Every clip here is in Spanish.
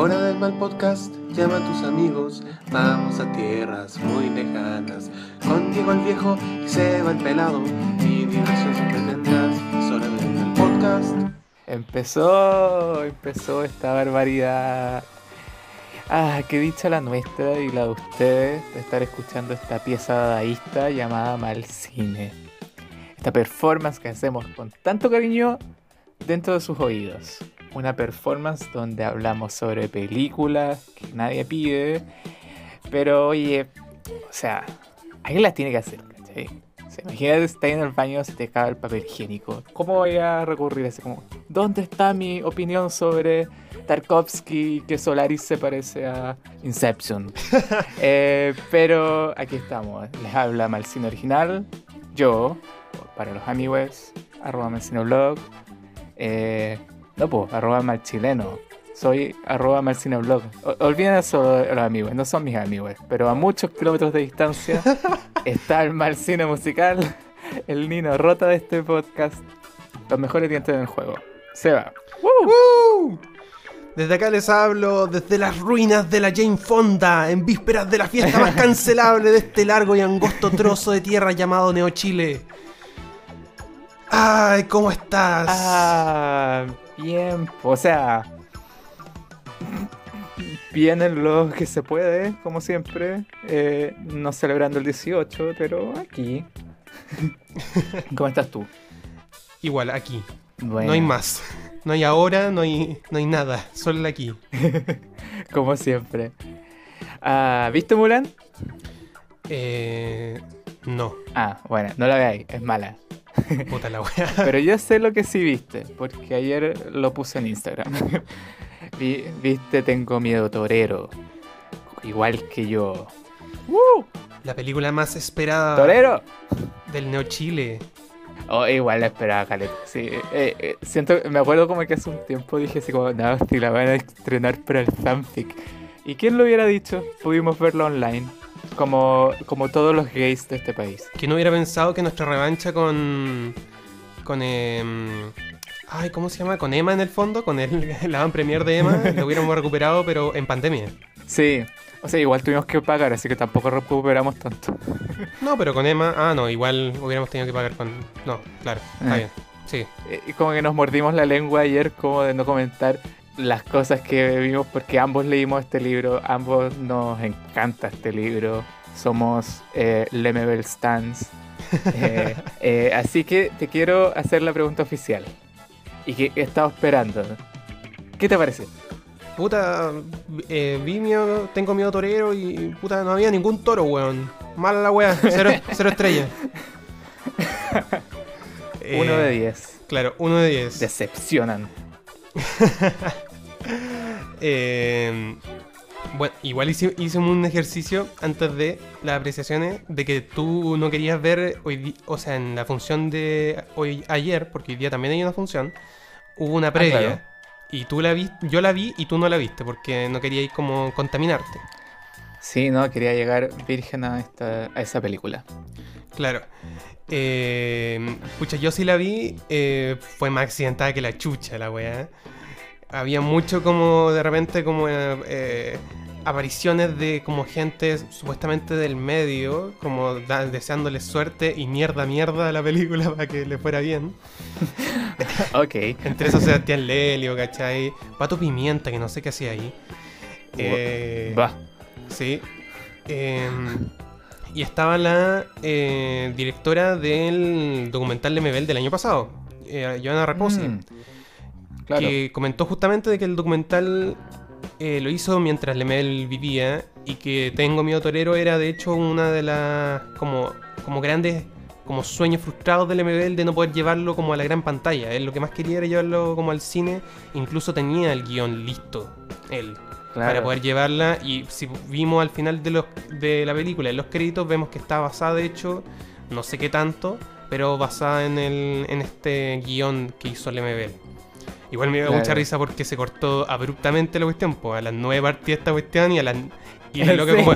Hora del mal podcast, llama a tus amigos, vamos a tierras muy lejanas. Contigo el viejo y se va el pelado, y diversión siempre tendrás. Es hora del mal podcast. Empezó, empezó esta barbaridad. Ah, qué dicha la nuestra y la de ustedes de estar escuchando esta pieza dadaísta llamada Mal Cine. Esta performance que hacemos con tanto cariño dentro de sus oídos. Una performance donde hablamos sobre películas que nadie pide, pero oye, o sea, alguien las tiene que hacer, ¿cachai? O sea, imagínate estar en el baño se te acaba el papel higiénico. ¿Cómo voy a recurrir a ese como, ¿dónde está mi opinión sobre Tarkovsky que Solaris se parece a Inception? Eh, pero aquí estamos, les habla Malcino Original, yo, para los amigos, arroba Malcinoblog, eh, no pues, arroba malchileno. Soy arroba malcinoblog. O- Olviden eso los amigos, no son mis amigos. Pero a muchos kilómetros de distancia está el malcine musical, el Nino Rota de este podcast. Los mejores dientes del juego. Se va. ¡Woo! Desde acá les hablo desde las ruinas de la Jane Fonda, en vísperas de la fiesta más cancelable de este largo y angosto trozo de tierra llamado Neo Chile. Ay, ¿cómo estás? Ah, bien. O sea, bien en lo que se puede, como siempre. Eh, no celebrando el 18, pero aquí. ¿Cómo estás tú? Igual, aquí. Bueno, No hay más. No hay ahora, no hay, no hay nada. Solo aquí. Como siempre. Ah, ¿Viste Mulan? Eh, no, Ah, bueno, no la veáis, es mala. puta la wea. Pero yo sé lo que sí viste, porque ayer lo puse en Instagram. Vi- viste Tengo Miedo Torero. Igual que yo. ¡Woo! La película más esperada ¡Torero! del Neo Chile. Oh, igual la esperaba, Caleta. Sí, eh, eh, siento, me acuerdo como que hace un tiempo dije así como, no, si la van a estrenar para el fanfic. ¿Y quién lo hubiera dicho? Pudimos verlo online. Como, como todos los gays de este país. Que no hubiera pensado que nuestra revancha con. con. em, ay, ¿cómo se llama? Con Emma en el fondo, con el, la van premier de Emma, lo hubiéramos recuperado, pero en pandemia. Sí, o sea, igual tuvimos que pagar, así que tampoco recuperamos tanto. No, pero con Emma. Ah, no, igual hubiéramos tenido que pagar con. No, claro, está Eh. bien. Sí. Eh, Y como que nos mordimos la lengua ayer como de no comentar las cosas que vimos porque ambos leímos este libro, ambos nos encanta este libro, somos eh, Lemebel Stans. Eh, eh, así que te quiero hacer la pregunta oficial y que he estado esperando. ¿Qué te parece? Puta, eh, vi miedo, tengo miedo torero y puta, no había ningún toro, weón. Mala la wea, cero, cero estrellas. Uno de diez. Claro, uno de diez. Decepcionan. Eh, bueno, igual hice- hicimos un ejercicio antes de las apreciaciones de que tú no querías ver hoy, o sea, en la función de hoy ayer, porque hoy día también hay una función, hubo una previa claro. y tú la viste, yo la vi y tú no la viste porque no querías como contaminarte. Sí, no, quería llegar virgen a, esta, a esa película. Claro. Eh, pucha, yo sí la vi, eh, fue más accidentada que la chucha la weá. Había mucho como de repente como eh, eh, apariciones de como gente supuestamente del medio, como da- deseándole suerte y mierda mierda a la película para que le fuera bien. Ok. Entre esos Sebastián Lelio, ¿cachai? Pato Pimienta, que no sé qué hacía ahí. Eh, Va. Sí. Em, y estaba la eh, directora del documental de Mebel del año pasado, eh, Joana Raposi, Mm, Claro. que comentó justamente de que el documental eh, lo hizo mientras Lemel vivía y que Tengo Miedo Torero era de hecho una de las como, como grandes como sueños frustrados de Lemebel de no poder llevarlo como a la gran pantalla. Él lo que más quería era llevarlo como al cine, incluso tenía el guion listo, él para poder llevarla. Y si vimos al final de, los, de la película, en los créditos, vemos que está basada, de hecho, no sé qué tanto, pero basada en, el, en este guion que hizo Lemebel. Igual me dio Claro. mucha risa porque se cortó abruptamente la cuestión, pues a las 9 partía esta cuestión y a las. Y la, loca Sí. como,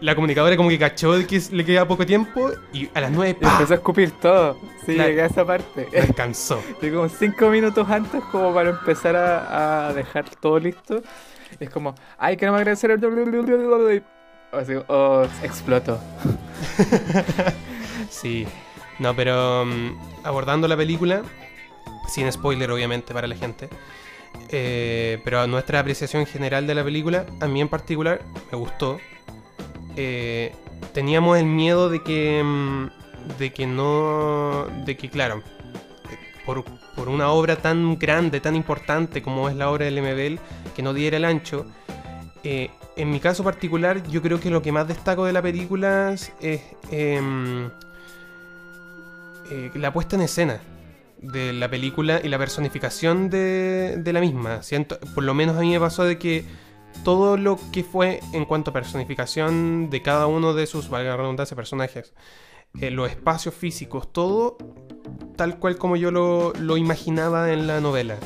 la comunicadora como que cachó de que le queda poco tiempo y a las 9 Y empezó a escupir todo. Sí, llegué a esa parte. descansó. Como cinco minutos antes como para empezar a, a dejar todo listo. Es como, ay, queremos agradecer el... Así, oh, exploto. Sí. No, pero mm, abordando la película, sin spoiler obviamente para la gente, eh, pero nuestra apreciación general de la película, a mí en particular, me gustó. Eh, teníamos el miedo de que, mm, de que no, de que claro, por, por una obra tan grande, tan importante como es la obra del MBL, que no diera el ancho. Eh, en mi caso particular, yo creo que lo que más destaco de la película es em, eh, la puesta en escena de la película y la personificación de, de la misma. Siento, por lo menos a mí me pasó de que todo lo que fue en cuanto a personificación de cada uno de sus, valga la redundancia, personajes, eh, los espacios físicos, todo tal cual como yo lo, lo imaginaba en la novela.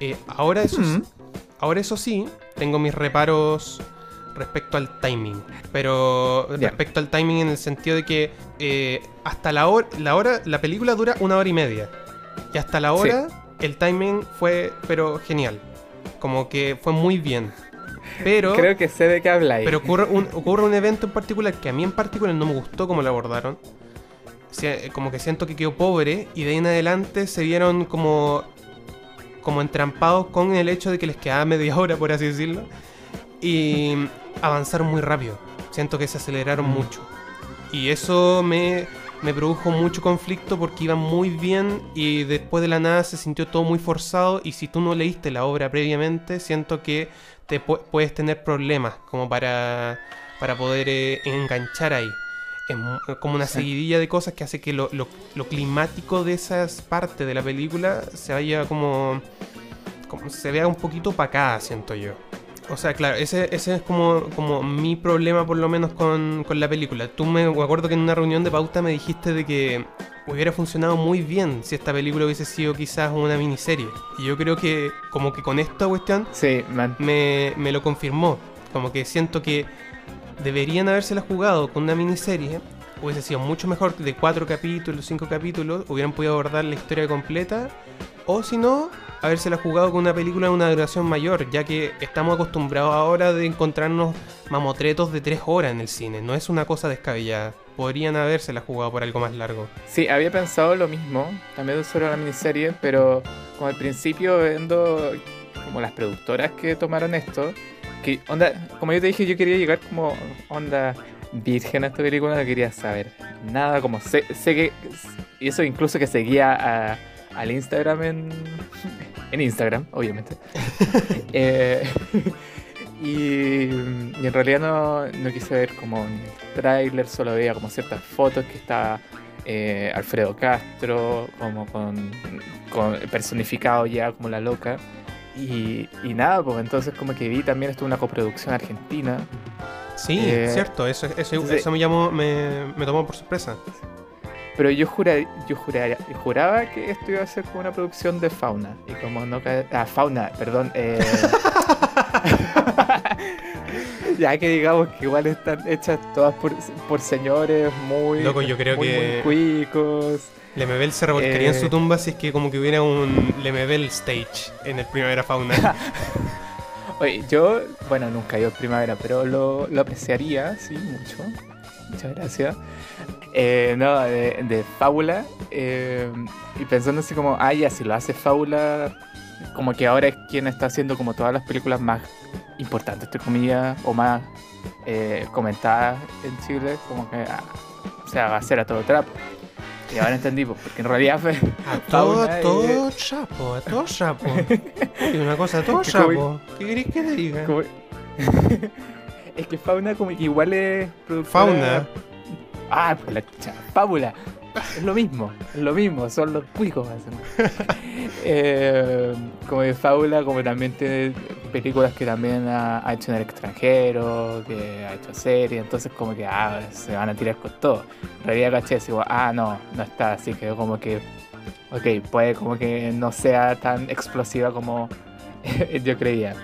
Eh, ahora, eso, Mm. ahora eso sí, tengo mis reparos respecto al timing. Pero respecto al timing en el sentido de que eh, hasta la hora, la hora, la película dura una hora y media. Y hasta la hora el timing fue, pero genial. Como que fue muy bien. Pero, Creo que sé de qué habláis. pero ocurre, un, ocurre un evento en particular que a mí en particular no me gustó como lo abordaron. Eh, como que siento que quedó pobre y de ahí en adelante se vieron como como entrampados con el hecho de que les quedaba media hora, por así decirlo, y avanzaron muy rápido. Siento que se aceleraron Mm. mucho. Y eso me, me produjo mucho conflicto porque iban muy bien y después de la nada se sintió todo muy forzado y si tú no leíste la obra previamente, siento que te pu- puedes tener problemas como para, para poder eh, enganchar ahí. Es como una seguidilla de cosas que hace que lo, lo- lo climático de esas partes de la película se vaya como, como se vea un poquito opacada, siento yo. O sea, claro, ese, ese es como, como mi problema por lo menos con, con la película. Tú me, me acuerdo que en una reunión de pauta me dijiste de que hubiera funcionado muy bien si esta película hubiese sido quizás una miniserie. Y yo creo que como que con esta cuestión Sí, man. me, me lo confirmó. Como que siento que deberían habérsela jugado con una miniserie. Hubiese sido mucho mejor de cuatro capítulos, cinco capítulos. Hubieran podido abordar la historia completa. O si no, habérsela jugado con una película de una duración mayor. Ya que estamos acostumbrados ahora de encontrarnos mamotretos de tres horas en el cine. No es una cosa descabellada. Podrían habérsela jugado por algo más largo. Sí, había pensado lo mismo, también sobre la miniserie, pero como al principio viendo como las productoras que tomaron esto, que onda, como yo te dije, yo quería llegar como onda virgen a esta película, no quería saber nada, como sé, sé que, y eso incluso que seguía a- al Instagram en, en Instagram, obviamente. Eh, y, y en realidad no, no quise ver como un tráiler, solo veía como ciertas fotos que estaba eh, Alfredo Castro, como con, con personificado ya como la loca. Y, y nada, pues entonces como que vi también esto una coproducción argentina. Sí, Eh, cierto. Eso, eso, me llamó, me, me tomó por sorpresa. Pero yo, jura, yo jurara- juraba que esto iba a ser como una producción de fauna. Y como no Ah, fauna, perdón. eh, ya que digamos que igual están hechas todas por, por señores muy. Loco, yo creo muy, que- muy cuicos. Lemebel se revolcaría en Eh. su tumba si es que como que hubiera un Lemebel stage en el Primavera Fauna. Oye, yo, bueno, nunca he ido a primavera, pero lo, lo apreciaría, sí, mucho. Muchas gracias. Eh, no, de, de Fábula. eh, y pensando así como, ah, ya, si lo hace Fábula, como que ahora es quien está haciendo como todas las películas más importantes, entre comillas, o más eh, comentadas en Chile, como que, ah, o sea, va a ser a todo trapo. Y ahora entendí, pues, porque en realidad fue... A todo, todo chapo, a todo chapo. Y una cosa, a todo chapo. ¿Qué querés que te diga? como- es que Fauna como que igual es productora- Fauna. Ah, pues la chucha, fábula. Es lo mismo, es lo mismo, son los cuicos. Eh, como de fábula, como también tiene películas que también ha, ha hecho en el extranjero, que ha hecho series, entonces como que ah, se van a tirar con todo. En realidad caché, igual, ah, no, no está, así que como que, ok, puede como que no sea tan explosiva como yo creía.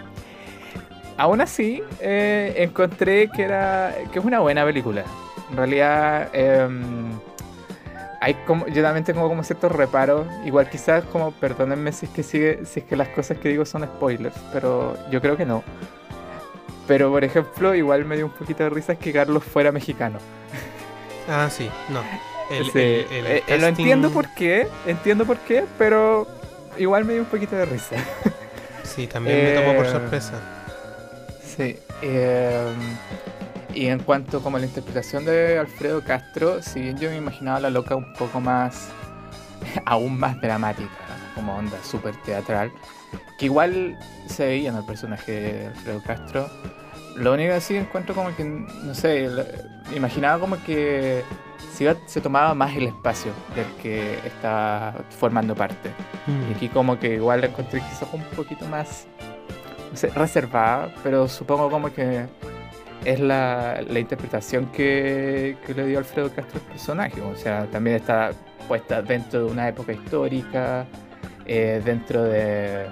Aún así, eh, encontré que era que es una buena película. En realidad, em, hay como, yo también tengo como ciertos reparos. Igual quizás como, perdónenme si es que sigue, si es que las cosas que digo son spoilers, pero yo creo que no. Pero por ejemplo, igual me dio un poquito de risa que Carlos fuera mexicano. Ah, sí, no. El, Sí, el- el eh, casting- Lo entiendo por qué, entiendo por qué, pero igual me dio un poquito de risa. Sí, también me tomó por Eh, sorpresa. Sí. eh, y en cuanto como a la interpretación de Alfredo Castro, si bien yo me imaginaba a la loca un poco más, aún más dramática, como onda súper teatral, que igual se veía en el personaje de Alfredo Castro. Lo único que sí encuentro como que, no sé, me imaginaba como que se, tomaba más el espacio del que estaba formando parte. Y aquí como que igual la encontré quizás un poquito más no sé, reservada, pero supongo como que es la, la interpretación que, le dio Alfredo Castro al personaje. O sea, también está puesta dentro de una época histórica, eh, dentro de,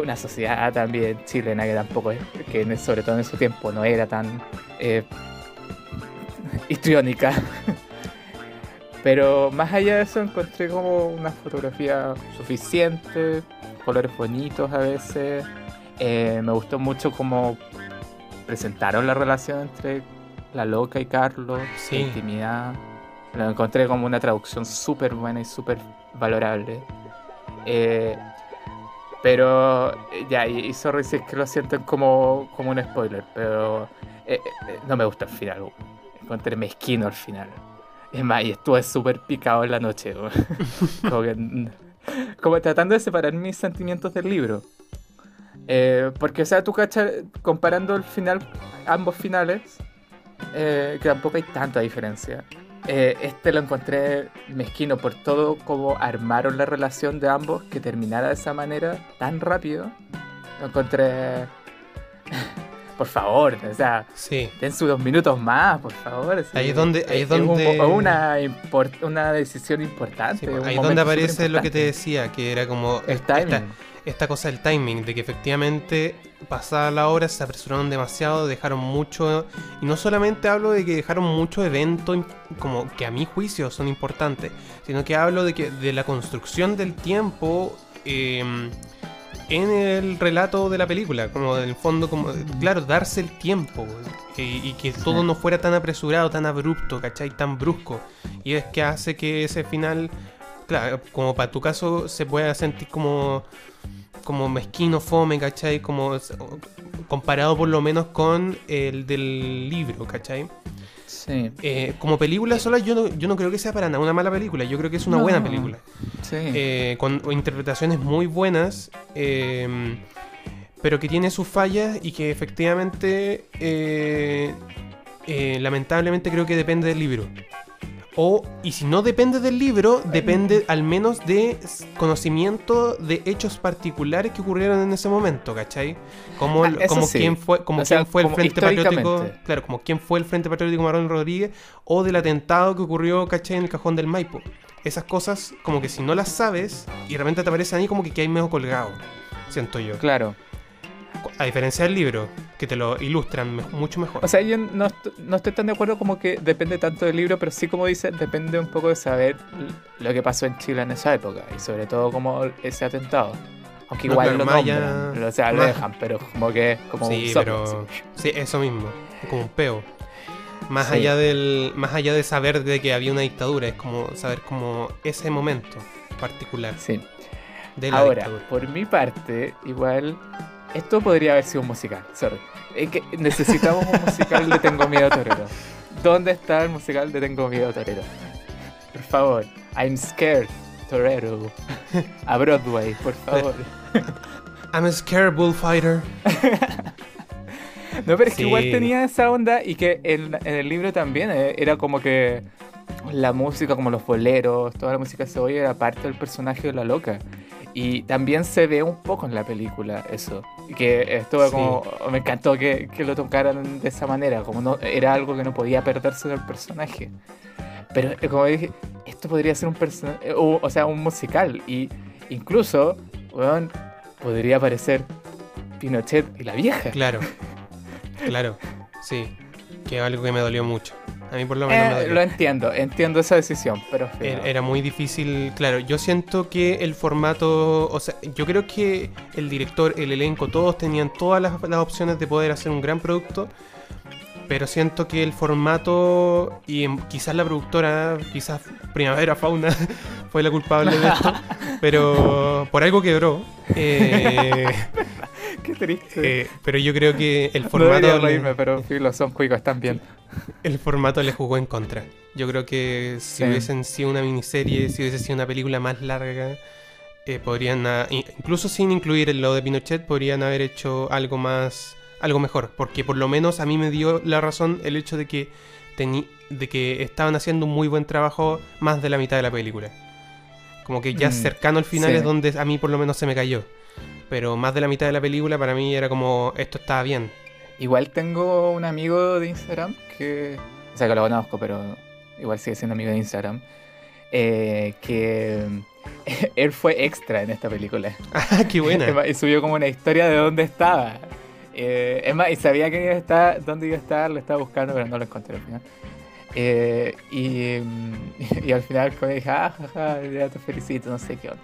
una sociedad también chilena que tampoco es, que sobre todo en su tiempo no era tan eh, histriónica. Pero más allá de eso encontré como una fotografía suficiente, colores bonitos a veces. Eh, me gustó mucho cómo presentaron la relación entre la loca y Carlos, Sí. la intimidad. Lo encontré como una traducción súper buena y súper valorable. Eh, pero eh, ya, y, y sorry si es que lo sienten como, como un spoiler, pero eh, eh, no me gusta el final. Encontré mezquino al final. Es más, y estuve súper picado en la noche. weón. como, que, mm, como tratando de separar mis sentimientos del libro. Eh, porque, o sea, tú cachas, comparando el final, ambos finales, eh, que tampoco hay tanta diferencia. Eh, este lo encontré mezquino por todo como armaron la relación de ambos, que terminara de esa manera tan rápido. Lo encontré... por favor, o sea, Sí, den sus dos minutos más, por favor. Ahí es donde- ahí es un- donde- una, import- una decisión importante. sí, un ahí momento donde aparece lo que te decía, que era como El timing. esta cosa del timing, de que efectivamente pasada la hora se apresuraron demasiado, dejaron mucho, y no solamente hablo de que dejaron muchos eventos im- como que a mi juicio son importantes, sino que hablo de que de la construcción del tiempo eh, en el relato de la película, como en el fondo, como claro, darse el tiempo eh, y que todo no fuera tan apresurado, tan abrupto, ¿cachai? Tan brusco. Y es que hace que ese final, claro, como para tu caso, se pueda sentir como como mezquino, fome, ¿cachai? Como comparado por lo menos con el del libro, ¿cachai? Sí, Eh, como película sola yo no, yo no creo que sea para nada una mala película, yo creo que es una No. buena película. sí. Eh, con interpretaciones muy buenas, eh, pero que tiene sus fallas y que efectivamente, eh, eh, lamentablemente creo que depende del libro. O, y si no depende del libro, depende al menos de conocimiento de hechos particulares que ocurrieron en ese momento, ¿cachai? Como, Ah, como sí. quién fue, como sea, quién fue el como Frente Patriótico, claro, como quién fue el Frente Patriótico Marón Rodríguez o del atentado que ocurrió, ¿cachai? En el cajón del Maipo. Esas cosas, como que si no las sabes y de repente te aparecen ahí, como que hay medio colgado, siento yo. Claro. A diferencia del libro, que te lo ilustran me- mucho mejor. O sea, yo no, est- no estoy tan de acuerdo como que depende tanto del libro, pero sí como dice, depende un poco de saber lo que pasó en Chile en esa época y sobre todo como ese atentado. Aunque No, igual lo nombran, o sea, lo más- dejan, pero como que como sí, un soplo, pero así. sí, eso mismo, como un peo. Más Sí. allá del más allá de saber de que había una dictadura, es como saber como ese momento particular Sí. de la Ahora, dictadura. por mi parte, igual esto podría haber sido un musical, sorry. Es que necesitamos un musical de Tengo Miedo Torero. ¿Dónde está el musical de Tengo Miedo Torero? Por favor, I'm scared Torero. A Broadway, por favor. I'm a scared bullfighter. No, pero es que igual tenía esa onda y que en, en el libro también eh, era como que la música, como los boleros, toda la música de cebolla era parte del personaje de la loca. Y también se ve un poco en la película eso. Que estuvo Sí. como. Me encantó que, que lo tocaran de esa manera, como no era algo que no podía perderse del personaje. Pero eh, como dije, esto podría ser un personaje. O, o sea, un musical. Y incluso, weón, podría aparecer Pinochet y la vieja. Claro. Claro. Sí. Que es algo que me dolió mucho. A mí por lo menos me Eh, dolió. lo entiendo, entiendo esa decisión, pero. Era era muy difícil, claro, yo siento que el formato, o sea, yo creo que el director, el elenco, todos tenían todas las, las opciones de poder hacer un gran producto, pero siento que el formato y quizás la productora, quizás Primavera Fauna fue la culpable de esto, pero por algo quebró. Eh, Qué triste. eh, pero yo creo que el no formato... le- reírme, pero filo, son cuicos, están bien. el formato le jugó en contra. Yo creo que si Sí. hubiesen sido una miniserie, si hubiese sido una película más larga, eh, podrían, incluso sin incluir el lo de Pinochet, podrían haber hecho algo más, algo mejor. Porque por lo menos a mí me dio la razón el hecho de que, de que estaban haciendo un muy buen trabajo más de la mitad de la película. Como que ya Mm, cercano al final sí. es donde a mí por lo menos se me cayó. Pero más de la mitad de la película para mí era como, esto estaba bien. Igual tengo un amigo de Instagram que. O sea, que lo conozco, pero igual sigue siendo amigo de Instagram. eh, que él fue extra en esta película. ¡Ah, qué buena! Y subió como una historia de dónde estaba. Eh, es más, y sabía que iba a estar, dónde iba a estar, lo estaba buscando, pero no lo encontré al final. Eh, y, y al final como dije, ah, jaja, ya te felicito, no sé qué onda.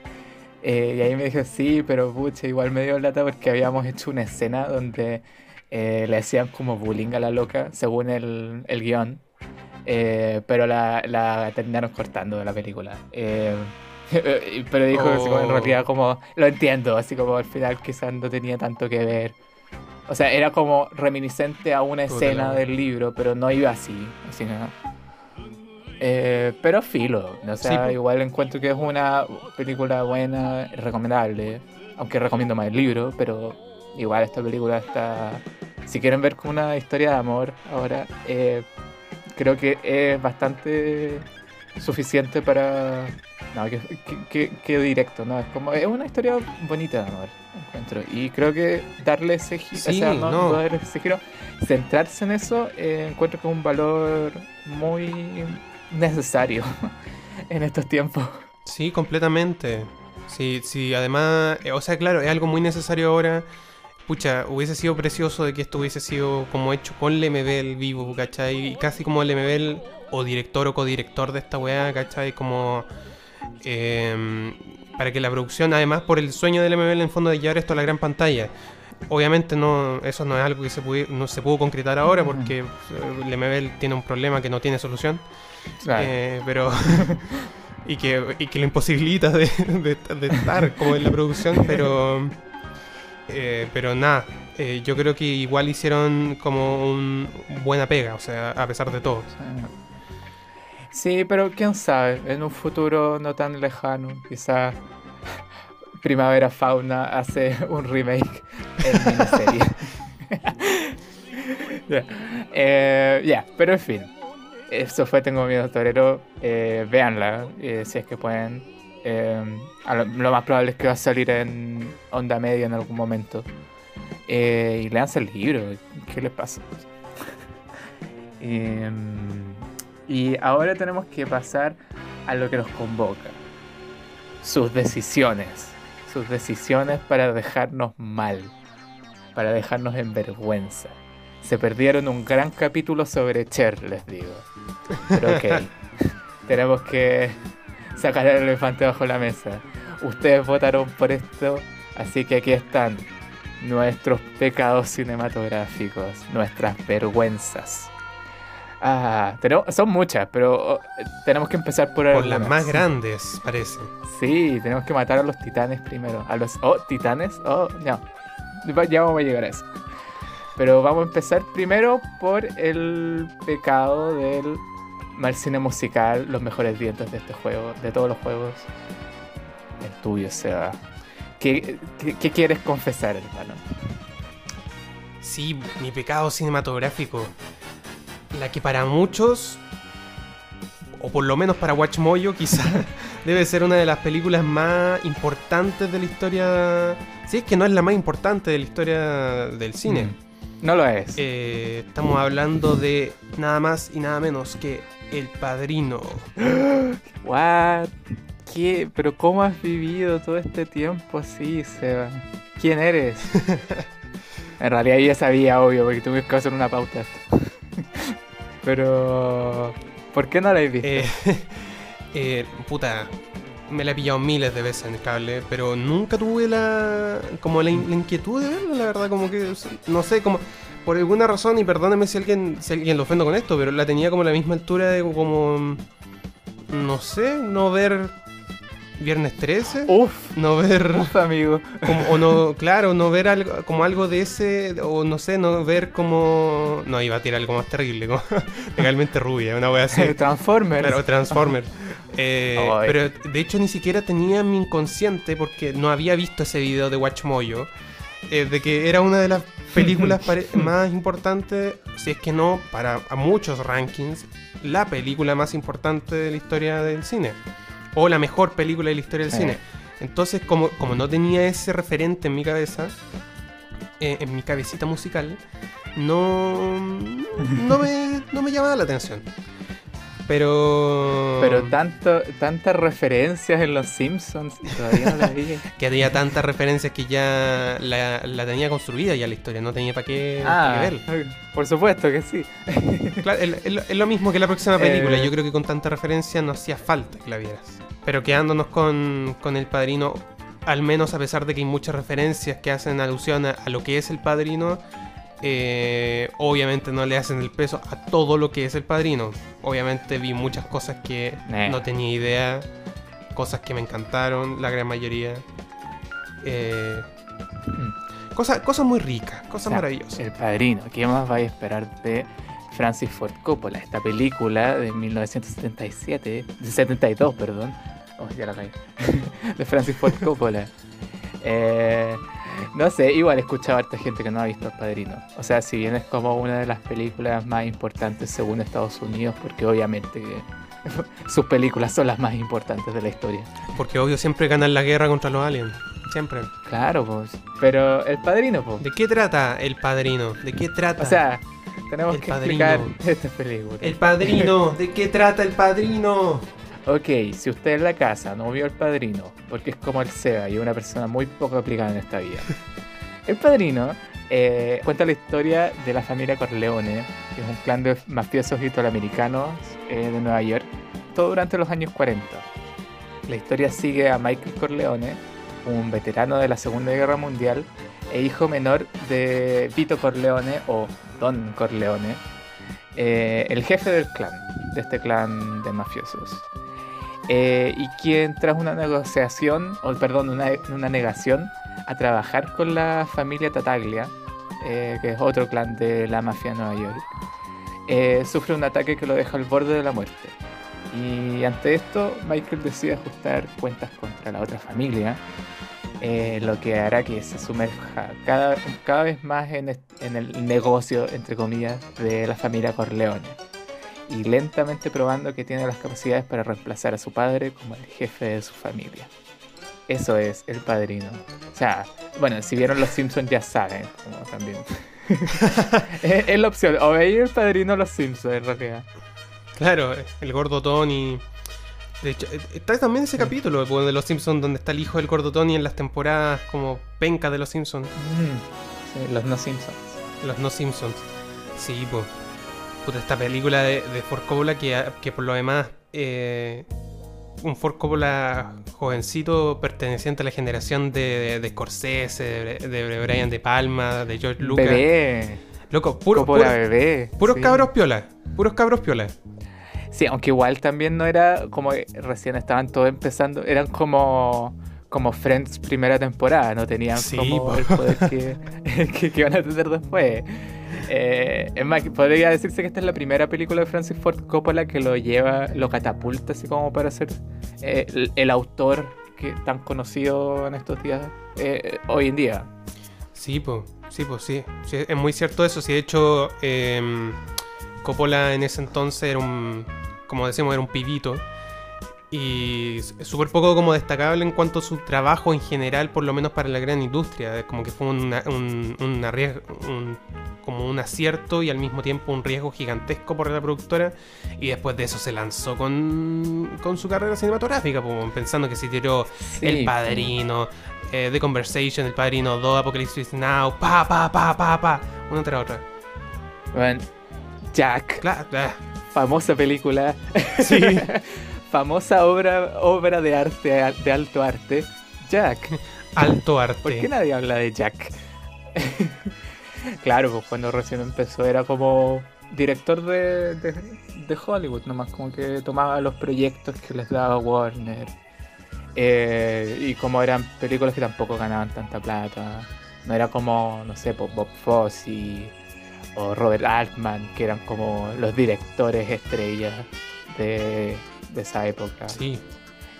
Eh, y ahí me dijo, sí, pero pucha, igual me dio lata porque habíamos hecho una escena donde eh, le hacían como bullying a la loca, según el, el guion. Eh, pero la, la terminaron cortando de la película. Eh, pero dijo así como, en Oh. realidad como, lo entiendo, así como al final quizás no tenía tanto que ver. O sea, era como reminiscente a una escena del libro, pero no iba así. así no. Eh, pero filo, o sea, Sí, igual encuentro que es una película buena, recomendable, aunque recomiendo más el libro, pero igual esta película está... Si quieren ver como una historia de amor ahora, eh, creo que es bastante suficiente para... No, que, que- que- que directo, ¿no? Es como, es una historia bonita de amor, encuentro. Y creo que darle ese giro, Sí, o sea, no, no. darle ese giro, centrarse en eso, eh, encuentro que es un valor muy necesario en estos tiempos. Sí, completamente. Sí, sí, además, eh, o sea, claro, es algo muy necesario ahora. Pucha, hubiese sido precioso de que esto hubiese sido como hecho con Lemebel vivo, ¿cachai? Y casi como Lemebel o director o codirector de esta weá, ¿cachai? Como em, para que la producción, además por el sueño de Lemebel en el fondo de llevar esto a la gran pantalla. Obviamente no, eso no es algo que se, no se pudo concretar ahora porque eh, Lemebel tiene un problema que no tiene solución. Eh, pero. y, que, y que lo imposibilita de, de- de estar como en la producción, pero. eh, pero nada, eh, yo creo que igual hicieron como un buena pega, o sea, a pesar de todo. Sí, pero quién sabe, en un futuro no tan lejano, quizás Primavera Fauna hace un remake en miniserie. Ya, Eh, ya, pero en fin, eso fue Tengo Miedo Torero. Eh, véanla eh, si es que pueden. Eh, lo, lo más probable es que va a salir en onda media en algún momento. Eh, y leanse el libro, ¿qué les pasa? Em, y ahora tenemos que pasar a lo que nos convoca. Sus decisiones. Sus decisiones para dejarnos mal. Para dejarnos en vergüenza. Se perdieron un gran capítulo sobre Cher, les digo. Pero ok. tenemos que sacar el elefante bajo la mesa. Ustedes votaron por esto, así que aquí están nuestros pecados cinematográficos, nuestras vergüenzas. Ah, tenemos, son muchas, pero oh, tenemos que empezar por, Por las más grandes, parece. Sí, tenemos que matar a los titanes primero. A los. Oh, titanes. Oh, no. Ya vamos a llegar a eso. Pero vamos a empezar primero por el pecado del mal cine musical, los mejores dientes de este juego, de todos los juegos. El tuyo, Seba. ¿Qué, qué, qué quieres confesar, hermano? Sí, mi pecado cinematográfico. La que para muchos, o por lo menos para Watch Mojo, quizá debe ser una de las películas más importantes de la historia. Si es que no es la más importante de la historia del cine. Mm, No lo es. Eh, estamos hablando de nada más y nada menos que El Padrino. What? ¿Qué? ¿Pero cómo has vivido todo este tiempo así, Seba? ¿Quién eres? en realidad yo ya sabía, obvio, porque tuve que hacer una pauta. Pero. ¿Por qué no la has visto? Eh, eh, puta, me la he pillado miles de veces en el cable, pero nunca tuve la como la, in- la inquietud de verla, la verdad, como que no sé, como por alguna razón y perdóneme si alguien si alguien lo ofendo con esto, pero la tenía como a la misma altura de como no sé, no ver Viernes 13, Uf, no ver uf, amigo. como, o no, claro, no ver algo, como algo de ese, o no sé, no ver como... No, iba a tirar algo más terrible, como legalmente rubia, una wea así. Transformers. Claro, Transformer. Eh, pero de hecho ni siquiera tenía mi inconsciente porque no había visto ese video de Watch Moyo. eh, de que era una de las películas más importantes, si es que no, para a muchos rankings, la película más importante de la historia del cine. O la mejor película de la historia del Sí. cine. Entonces, como, como no tenía ese referente en mi cabeza, eh, en mi cabecita musical, no, no, me, no me llamaba la atención. Pero. Pero tanto, tantas referencias en los Simpsons y todavía no la vi. que había tantas referencias que ya la, la tenía construida ya la historia, no tenía para qué, pa' Ah, qué ver. por supuesto que sí. Claro, es, lo- es lo mismo que la próxima película, Eh. yo creo que con tanta referencia no hacía falta que la vieras. Pero quedándonos con, con el padrino, al menos a pesar de que hay muchas referencias que hacen alusión a, a lo que es el padrino, eh, obviamente no le hacen el peso a todo lo que es el padrino. Obviamente vi muchas cosas que Eh. no tenía idea, cosas que me encantaron, la gran mayoría. Eh, cosas, cosas muy ricas, cosas O sea, maravillosas. El Padrino. ¿Qué más vais a esperar de Francis Ford Coppola? Esta película de 1977, de 72, perdón. Oh, ya la caí. de Francis Ford Coppola. Eh, no sé, igual he escuchado a harta gente que no ha visto El Padrino. O sea, si bien es como una de las películas más importantes según Estados Unidos, porque obviamente sus películas son las más importantes de la historia. Porque obvio siempre ganan la guerra contra los aliens. Siempre. Claro, pues. Pero El Padrino, pues. ¿De qué trata el padrino? ¿De qué trata? O sea, tenemos El que Padrino. explicar esta película. el padrino. ¿De qué trata el padrino? Ok, si usted en la casa no vio El Padrino, porque es como el SEBA y una persona muy poco aplicada en esta vida. El Padrino eh, cuenta la historia de la familia Corleone, que es un clan de mafiosos italoamericanos eh, de Nueva York, todo durante los años 40. La historia sigue a Michael Corleone, un veterano de la Segunda Guerra Mundial e hijo menor de Vito Corleone o Don Corleone, eh, el jefe del clan, de este clan de mafiosos. Eh, y quien tras una negociación, o perdón, una, negación a trabajar con la familia Tataglia, eh, que es otro clan de la mafia de Nueva York, eh, sufre un ataque que lo deja al borde de la muerte. Y ante esto, Michael decide ajustar cuentas contra la otra familia, lo que hará que se sumerja cada, vez más en, en el negocio, entre comillas, de la familia Corleone y lentamente probando que tiene las capacidades para reemplazar a su padre como el jefe de su familia. Eso es el padrino. O sea, bueno, si vieron Los Simpsons ya saben, como también. es, es la opción, o veis el padrino o Los Simpsons en realidad. Claro, el gordo Tony. De hecho, está también ese capítulo pues, de los Simpsons donde está el hijo del gordo Tony en las temporadas como penca de los Simpsons. Mm, sí, los no Simpsons. Los no Simpsons. Sí, pues. Puta, esta película de, de Ford Coppola que, que por lo demás. eh, un Ford Coppola jovencito perteneciente a la generación de, de, de Scorsese, de, de Brian De Palma, de George Lucas. Bebé. Loco, puro, Coppola puro- bebé. puros sí. cabros piola. Puros cabros piola. Sí, aunque igual también no era como que recién estaban todos empezando, eran como como Friends primera temporada, no tenían Sí, como po. el poder que, que, que iban a tener después. Eh, es más, podría decirse que esta es la primera película de Francis Ford Coppola que lo lleva, lo catapulta así como para ser eh, el, autor que tan conocido en estos días eh, hoy en día. Sí, pues, sí, pues, sí. Es muy cierto eso. Sí, de hecho, eh, Coppola en ese entonces era un, como decimos, era un pibito. Y súper poco como destacable en cuanto a su trabajo en general, por lo menos para la gran industria. Como que fue una- un, un como un acierto y al mismo tiempo un riesgo gigantesco por la productora. Y después de eso se lanzó con, con su carrera cinematográfica, pensando que se tiró Sí, el Padrino, eh, The Conversation, El Padrino 2, Apocalypse Now, pa, pa, pa, pa, pa, una tras otra. Bueno, Jack, Claro. ah, famosa película, Sí. famosa obra, obra de arte, de alto arte, Jack. Alto arte. ¿Por qué nadie habla de Jack? claro, pues cuando recién empezó era como director de, de, de Hollywood, nomás como que tomaba los proyectos que les daba Warner. Eh, y como eran películas que tampoco ganaban tanta plata. No era como, no sé, pues, Bob Fosse o Robert Altman, que eran como los directores estrellas de, de esa época. Sí.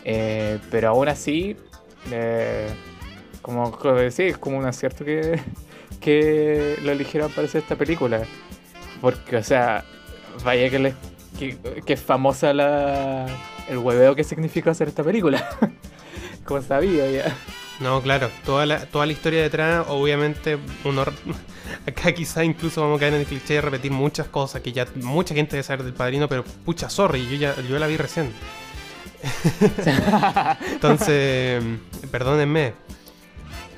Eh, pero aún así, eh, como sí, es como un acierto que, que lo eligieron para hacer esta película. Porque, o sea, vaya que, les, que, que es famosa la, el hueveo que significó hacer esta película. como sabía ya. No, claro, toda la, toda la historia detrás, obviamente, uno acá quizá incluso vamos a caer en el cliché de repetir muchas cosas que ya mucha gente debe saber del padrino, pero pucha, sorry, yo ya yo la vi recién. Entonces, perdónenme.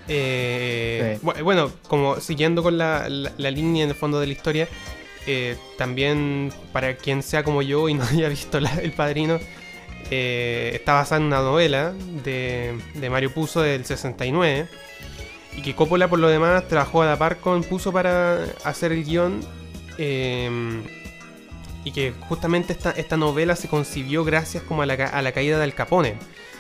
Eh, Sí. Bueno, como siguiendo con la, la- la línea en el fondo de la historia, eh, también para quien sea como yo y no haya visto la- El Padrino, eh, está basada en una novela de, de Mario Puzo del 69 y que Coppola por lo demás trabajó a la par con Puzo para hacer el guion eh, y que justamente esta, esta novela se concibió gracias como a la, a la caída del Capone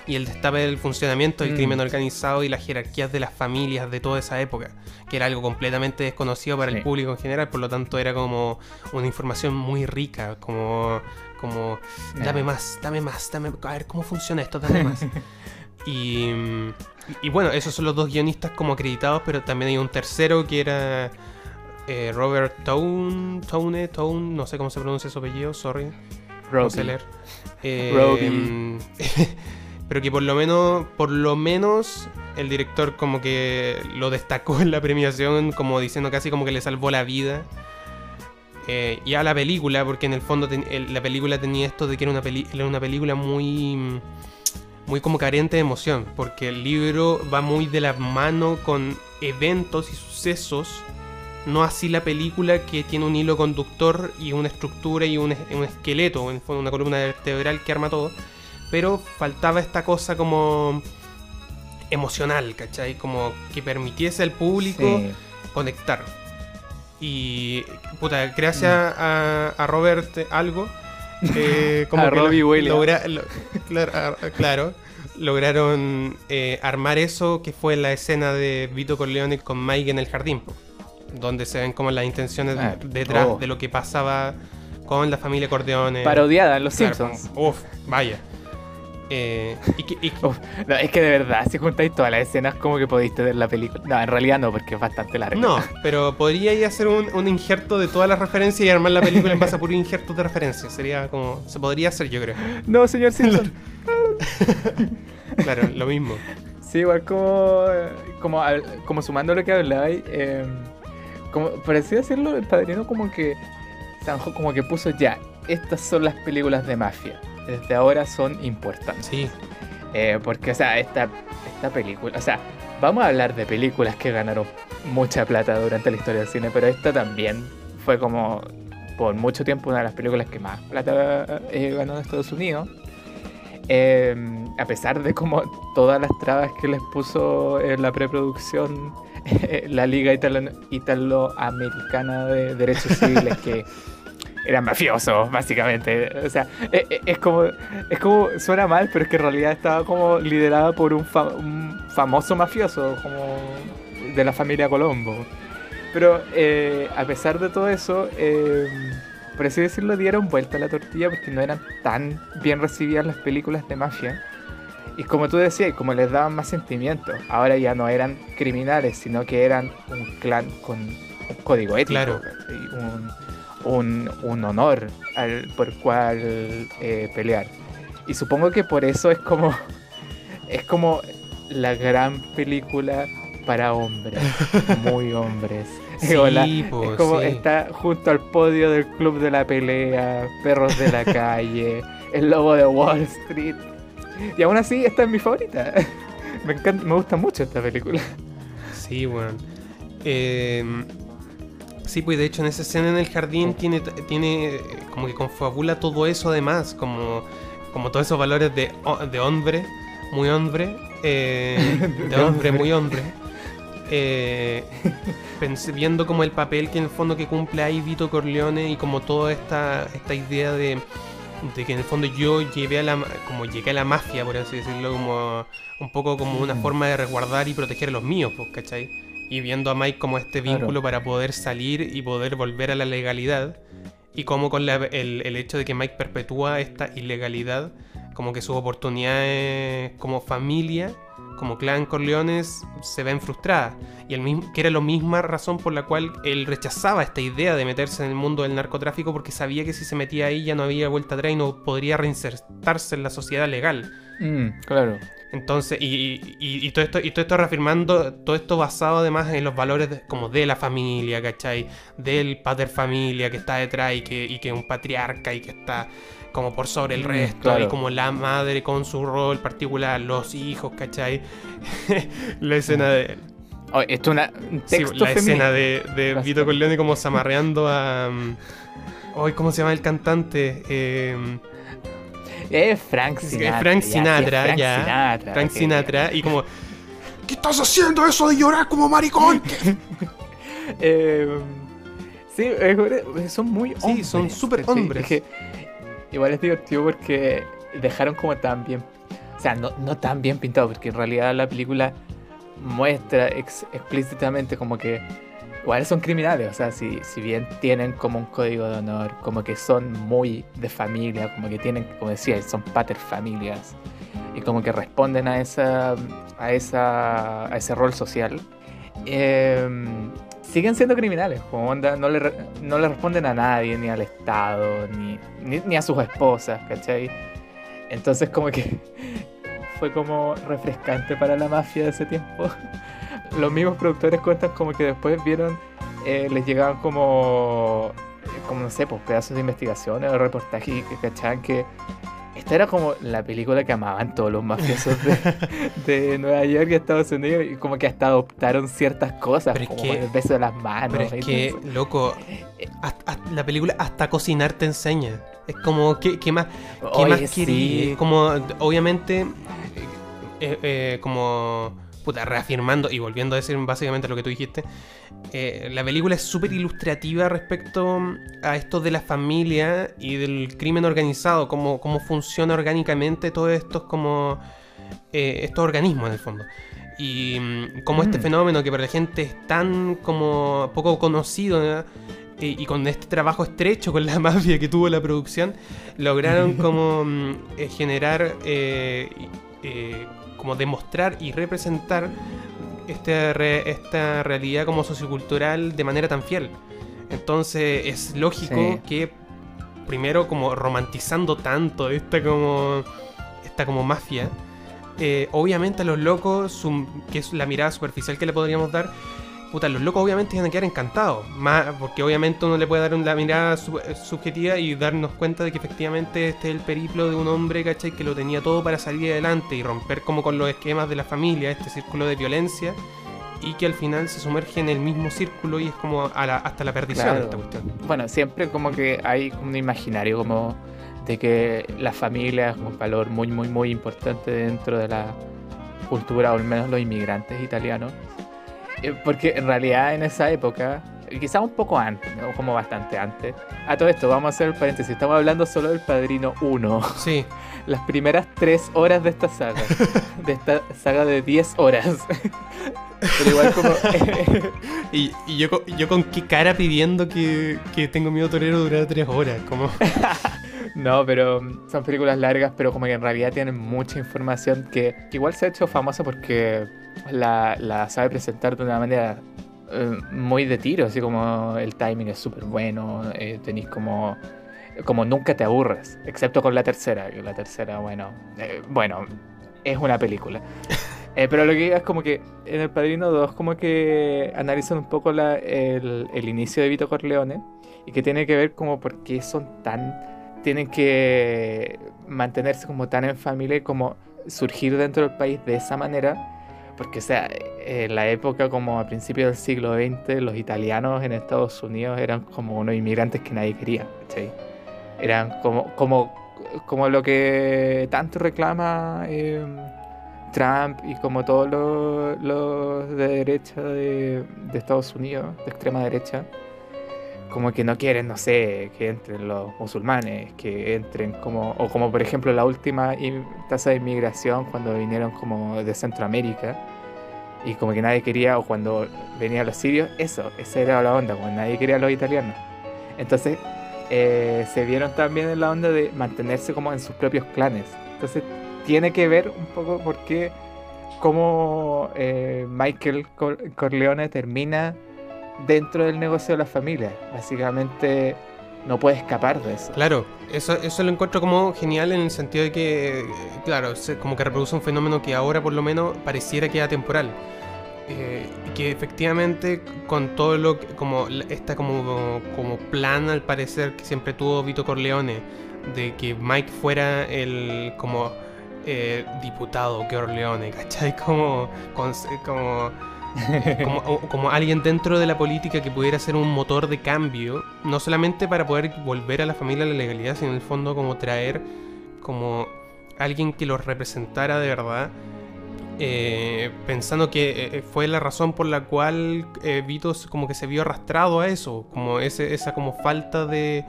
y el destape del funcionamiento del Mm. crimen organizado y las jerarquías de las familias de toda esa época, que era algo completamente desconocido para Sí. el público en general, por lo tanto era como una información muy rica, como, como dame Ya. más, dame más, dame, a ver cómo funciona esto, dame más. y, y bueno, esos son los dos guionistas como acreditados, pero también hay un tercero que era eh, Robert Tone, Tone, Tone, no sé cómo se pronuncia su apellido, sorry. No sé Robbie. leer. Eh, pero que por lo menos, por lo menos, el director como que lo destacó en la premiación, como diciendo casi como que le salvó la vida. Eh, y a la película, porque en el fondo ten- el- la película tenía esto de que era una, peli- era una película muy muy como carente de emoción, porque el libro va muy de la mano con eventos y sucesos, no así la película que tiene un hilo conductor y una estructura y un, un esqueleto, en el fondo una columna vertebral que arma todo, pero faltaba esta cosa como emocional, ¿cachai? Como que permitiese al público Sí. conectar. Y, puta, gracias a, a Robert algo, eh, como A que Robbie logra- lo- claro, lograron eh, armar eso que fue la escena de Vito Corleone con Mike en el jardín, donde se ven como las intenciones Ah, detrás oh. de lo que pasaba con la familia Corleone. Parodiada en Los Claro, Simpsons. Uf, vaya. Eh, y que- y que- Uf, no, es que de verdad, si juntáis todas las escenas, como que podéis tener la película. No, en realidad no, porque es bastante larga. No, pero podría ir a hacer un, un injerto de todas las referencias y armar la película en base a puros injertos de referencias. Sería como. Se podría hacer, yo creo. No, señor Simpson. Claro, lo mismo. Sí, igual como, como, como sumando lo que hablabais, eh, como, por así decirlo, el padrino como que Sanjo como que puso ya, estas son las películas de mafia. Desde ahora son importantes. Sí, Eh, porque, o sea, esta, esta película, o sea, vamos a hablar de películas que ganaron mucha plata durante la historia del cine, pero esta también fue como por mucho tiempo una de las películas que más plata eh, ganó en Estados Unidos. Eh, a pesar de como todas las trabas que les puso en la preproducción la Liga Italo- Italoamericana de Derechos Civiles, que eran mafiosos, básicamente. O sea, e- e- es, como, es como, suena mal, pero es que en realidad estaba como liderada por un, fa- un famoso mafioso, como de la familia Colombo. Pero eh, a pesar de todo eso, eh, por así decirlo, dieron vuelta a la tortilla porque no eran tan bien recibidas las películas de mafia. Y como tú decías, como les daban más sentimientos, ahora ya no eran criminales, sino que eran un clan con un código ético, Claro. Un, un honor al, por cual eh, pelear. Y supongo que por eso es como es como la gran película para hombres, muy hombres. Sí, po, es como sí. está junto al podio del club de la pelea, perros de la calle, el lobo de Wall Street. Y aún así, esta es mi favorita. Me encanta, me gusta mucho esta película. sí, weón. Eh, Sí, pues de hecho en esa escena en el jardín tiene, tiene como que confabula todo eso además, como, como todos esos valores de, de hombre, muy hombre, eh, de, hombre, muy hombre. eh, pensé- viendo como el papel que en el fondo que cumple ahí Vito Corleone y como toda esta, esta idea de, de que en el fondo yo llevé a la como llegué a la mafia, por así decirlo, como un poco como una Mm. forma de resguardar y proteger a los míos, pues, ¿cachai? Y viendo a Mike como este Claro. vínculo para poder salir y poder volver a la legalidad. Y como con la- el, el hecho de que Mike perpetúa esta ilegalidad, como que sus oportunidades como familia, como clan Corleones, se ven frustradas. Y el mismo, que era la misma razón por la cual él rechazaba esta idea de meterse en el mundo del narcotráfico, porque sabía que si se metía ahí ya no había vuelta atrás y no podría reinsertarse en la sociedad legal. Mm, claro. Entonces, y, y- y todo esto, y todo esto reafirmando, todo esto basado además en los valores de- como de la familia, ¿cachai? Del pater familia que está detrás y que, y que es un patriarca y que está como por sobre el Mm, resto, claro. y como la madre con su rol particular, los hijos, ¿cachai? la escena de. Oh, esto es una, un sí, texto la escena de. Vito Corleone como zamarreando a. Hoy, ¿cómo se llama el cantante? Eh, Es Frank Sí, Sinatra. Frank ya, sí, Sinatra, Frank ya. Sinatra. Frank Sinatra, y como. ¿Qué estás haciendo eso de llorar como maricón? Eh, sí, es- son muy Sí, hombres. son súper hombres. Es que igual es divertido porque dejaron como tan bien. O sea, no, no tan bien pintado, porque en realidad la película muestra ex- explícitamente como que igual son criminales. O sea, si, si bien tienen como un código de honor, como que son muy de familia, como que tienen, como decía, son pater familias. Y como que responden a esa. a esa. a ese rol social. em, siguen siendo criminales, como onda, no le, no le responden a nadie, ni al Estado, ni, ni, ni a sus esposas, ¿cachai? Entonces como que fue como refrescante para la mafia de ese tiempo. Los mismos productores cuentan como que después vieron, eh, les llegaban como, como no sé, pues pedazos de investigaciones o reportajes y que cachaban que esta era como la película que amaban todos los mafiosos de, de Nueva York y Estados Unidos y como que hasta adoptaron ciertas cosas, Pero es como que- el beso de las manos. Pero es que, todo loco, hasta- hasta- la película hasta cocinar te enseña. Es como, ¿qué, qué más, qué Oye, más sí. querí? Como, obviamente, eh, eh, como, puta, reafirmando y volviendo a decir básicamente lo que tú dijiste, eh, la película es súper ilustrativa respecto a esto de la familia y del crimen organizado, cómo, cómo funciona orgánicamente todos estos como eh, estos organismos en el fondo. Y mm, cómo este Mm. fenómeno que para la gente es tan como poco conocido ¿no? y, y con este trabajo estrecho con la mafia que tuvo la producción, lograron como mm, eh, generar, eh, como demostrar y representar este re- esta realidad como sociocultural de manera tan fiel. Entonces es lógico Sí. que primero como romantizando tanto esta como esta como mafia, eh, obviamente a los locos, su- que es la mirada superficial que le podríamos dar, puta, los locos obviamente iban a quedar encantados, más, porque obviamente uno le puede dar la mirada eh, subjetiva y darnos cuenta de que efectivamente este es el periplo de un hombre, ¿cachai? Que lo tenía todo para salir adelante y romper como con los esquemas de la familia, este círculo de violencia, y que al final se sumerge en el mismo círculo y es como a la- hasta la perdición Claro. esta cuestión. Bueno, siempre como que hay un imaginario como de que la familia es un valor muy, muy, muy importante dentro de la cultura, o al menos los inmigrantes italianos. Eh, Porque en realidad en esa época, quizá un poco antes, ¿no? como bastante antes. A todo esto, vamos a hacer el paréntesis, estamos hablando solo del Padrino 1. Sí, Las primeras 3 horas de esta saga. De esta saga de 10 horas. Pero igual como... y, y yo, yo con qué cara pidiendo que, que tengo miedo torero durar tres horas, como... No, pero mm, son películas largas, pero como que en realidad tienen mucha información que, que igual se ha hecho famosa porque la, la sabe presentar de una manera eh, muy de tiro, así como el timing es súper bueno, eh, tenéis como, como nunca te aburres, excepto con la tercera, que la tercera, bueno, eh, bueno, es una película. Eh, pero lo que digo es como que en El Padrino 2 como que analizan un poco la- el, el inicio de Vito Corleone y que tiene que ver como por qué son tan tienen que mantenerse como tan en familia y como surgir dentro del país de esa manera. Porque, o sea, en la época como a principios del siglo XX, los italianos en Estados Unidos eran como unos inmigrantes que nadie quería, ¿cachai? Eran como, como, como lo que tanto reclama eh, Trump y como todos los, los de derecha de, de Estados Unidos, de extrema derecha, como que no quieren, no sé, que entren los musulmanes, que entren como, o como por ejemplo la última tasa de inmigración cuando vinieron como de Centroamérica y como que nadie quería, o cuando venían los sirios, eso, esa era la onda, como nadie quería a los italianos. Entonces eh, se vieron también en la onda de mantenerse como en sus propios clanes. Entonces tiene que ver un poco porque cómo eh, Michael Cor- Corleone termina dentro del negocio de la familia. Básicamente no puede escapar de eso. Claro, eso, eso lo encuentro como genial en el sentido de que, claro, como que reproduce un fenómeno que ahora por lo menos pareciera que es atemporal. Eh, que efectivamente con todo lo que, como esta como, como plan al parecer que siempre tuvo Vito Corleone de que Mike fuera el como eh, diputado Corleone, ¿cachai? Como, con- como como, alguien dentro de la política que pudiera ser un motor de cambio, no solamente para poder volver a la familia a la legalidad, sino en el fondo como traer como alguien que los representara de verdad, eh, pensando que eh, fue la razón por la cual eh, Vito como que se vio arrastrado a eso, como esa como falta de,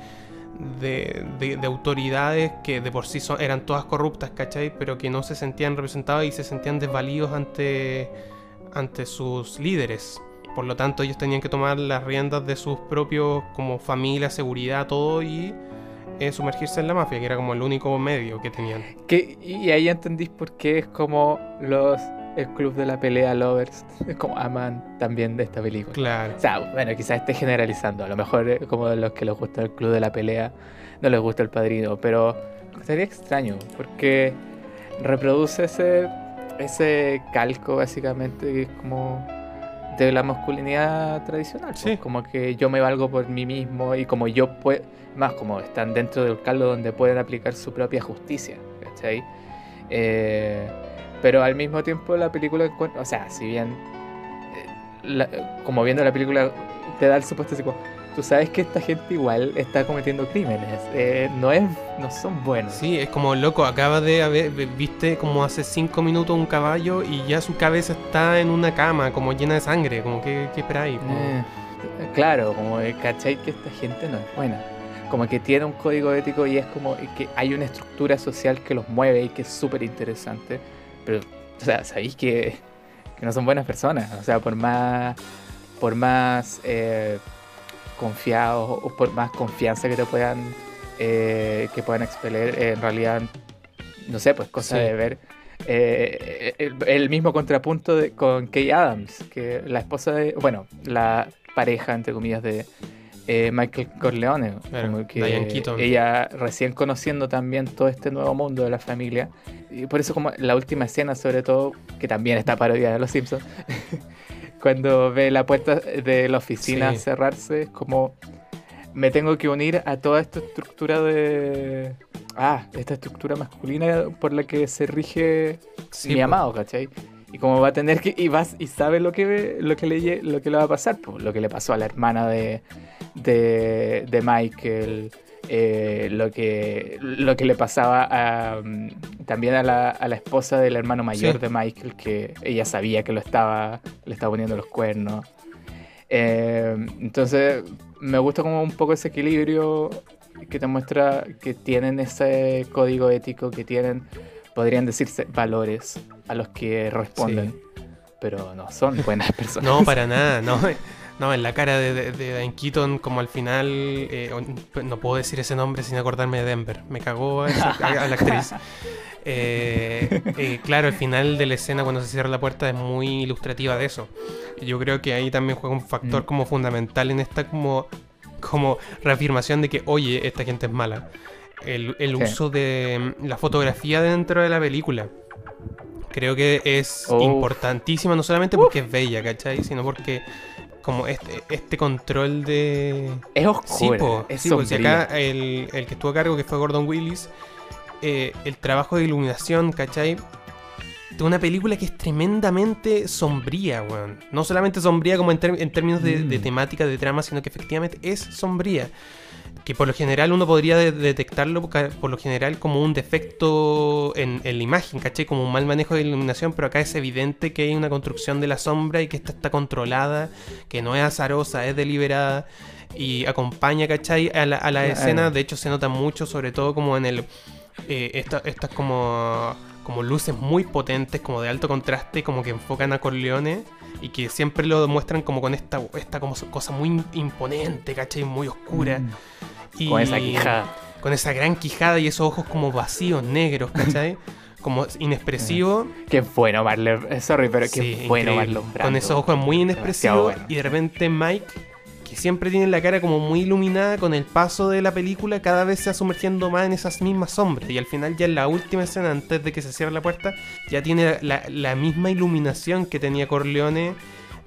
de, de- de autoridades que de por sí eran todas corruptas, ¿cachai? Pero que no se sentían representadas y se sentían desvalidos ante ante sus líderes. Por lo tanto, ellos tenían que tomar las riendas de sus propios, como familia, seguridad, todo y eh, sumergirse en la mafia, que era como el único medio que tenían. Que, y ahí entendís por qué es como los el club de la pelea lovers es como aman también de esta película. Claro. O sea, bueno, quizás esté generalizando. A lo mejor eh, como de los que les gusta el club de la pelea, no les gusta el padrino. Pero sería extraño, porque reproduce ese, ese calco, básicamente, que es como de la masculinidad tradicional. pues. Como que yo me valgo por mí mismo y como yo puedo, más como están dentro del caldo donde pueden aplicar su propia justicia. ¿Cachai? Eh, pero al mismo tiempo la película, o sea, si bien eh, la- como viendo la película te da el supuesto así como, tú sabes que esta gente igual está cometiendo crímenes, eh, no es, no son buenos. Sí, es como loco, acaba de haber, viste como hace cinco minutos un caballo y ya su cabeza está en una cama, como llena de sangre, como que, ¿qué esperáis? Como- Eh, claro, como que, ¿cachai? Que esta gente no es buena. Como que tiene un código ético y es como que hay una estructura social que los mueve y que es súper interesante. Pero, o sea, sabéis que, que no son buenas personas. O sea, por más, por más eh, confiados o por más confianza que te puedan, eh, que puedan expeler, en realidad, no sé, pues cosa Sí. de ver. eh, el, el mismo contrapunto de, con Kay Adams, que la esposa de, bueno, la pareja, entre comillas, de eh, Michael Corleone. Claro, como que ella recién conociendo también todo este nuevo mundo de la familia. Y por eso como la última escena, sobre todo, que también está parodiada de Los Simpsons, cuando ve la puerta de la oficina Sí. cerrarse, es como me tengo que unir a toda esta estructura de... Ah, esta estructura masculina por la que se rige Sí, mi amado, ¿cachai? Y como va a tener que... Y, vas, y sabe lo que, lo, que le, lo que le va a pasar, pues, lo que le pasó a la hermana de, de, de Michael, eh, lo, que, lo que le pasaba a, mm, también a la, a la esposa del hermano mayor Sí. de Michael, que ella sabía que lo estaba, le estaba poniendo los cuernos. Eh, entonces, me gusta como un poco ese equilibrio que te muestra que tienen ese código ético, que tienen, podrían decirse, valores a los que responden, pero no son buenas personas. No, para nada, no. No, en la cara de, de, de Diane Keaton, como al final, eh, o- no puedo decir ese nombre sin acordarme de Denver. Me cagó a, esa- a- la actriz. Eh, eh, claro, el final de la escena cuando se cierra la puerta es muy ilustrativa de eso. Yo creo que ahí también juega un factor Mm. como fundamental en esta como, como reafirmación de que, oye, esta gente es mala. El, el Sí. uso de mm, la fotografía dentro de la película. Creo que es importantísima, no solamente porque es bella, ¿cachai? Sino porque como este, este control de... Es Sí, oscuro, po, es sí, acá el, el que estuvo a cargo, que fue Gordon Willis, eh, el trabajo de iluminación, ¿cachai? de una película que es tremendamente sombría, weón. No solamente sombría como en, ter- en términos de, de Mm. temática, de trama, sino que efectivamente es sombría. Que por lo general uno podría de- detectarlo por lo general como un defecto en, en la imagen, ¿cachai? Como un mal manejo de iluminación, pero acá es evidente que hay una construcción de la sombra y que esta está controlada, que no es azarosa, es deliberada y acompaña, ¿cachai? A la, a la escena, de hecho se nota mucho, sobre todo como en el... eh, esta- estas como, como luces muy potentes, como de alto contraste, como que enfocan a Corleone y que siempre lo muestran como con esta, esta como cosa muy imponente, ¿cachai? Muy oscura. Mm. Y Con esa quijada. Con esa gran quijada y esos ojos como vacíos, negros, ¿cachai? como inexpresivo. Qué bueno Marlon. Sorry, pero qué Sí, bueno. Marlon Brando. Con esos ojos muy inexpresivos. bueno. Y de repente Mike, que siempre tiene la cara como muy iluminada con el paso de la película, cada vez se va sumergiendo más en esas mismas sombras. Y al final, ya en la última escena, antes de que se cierre la puerta, ya tiene la, misma iluminación que tenía Corleone,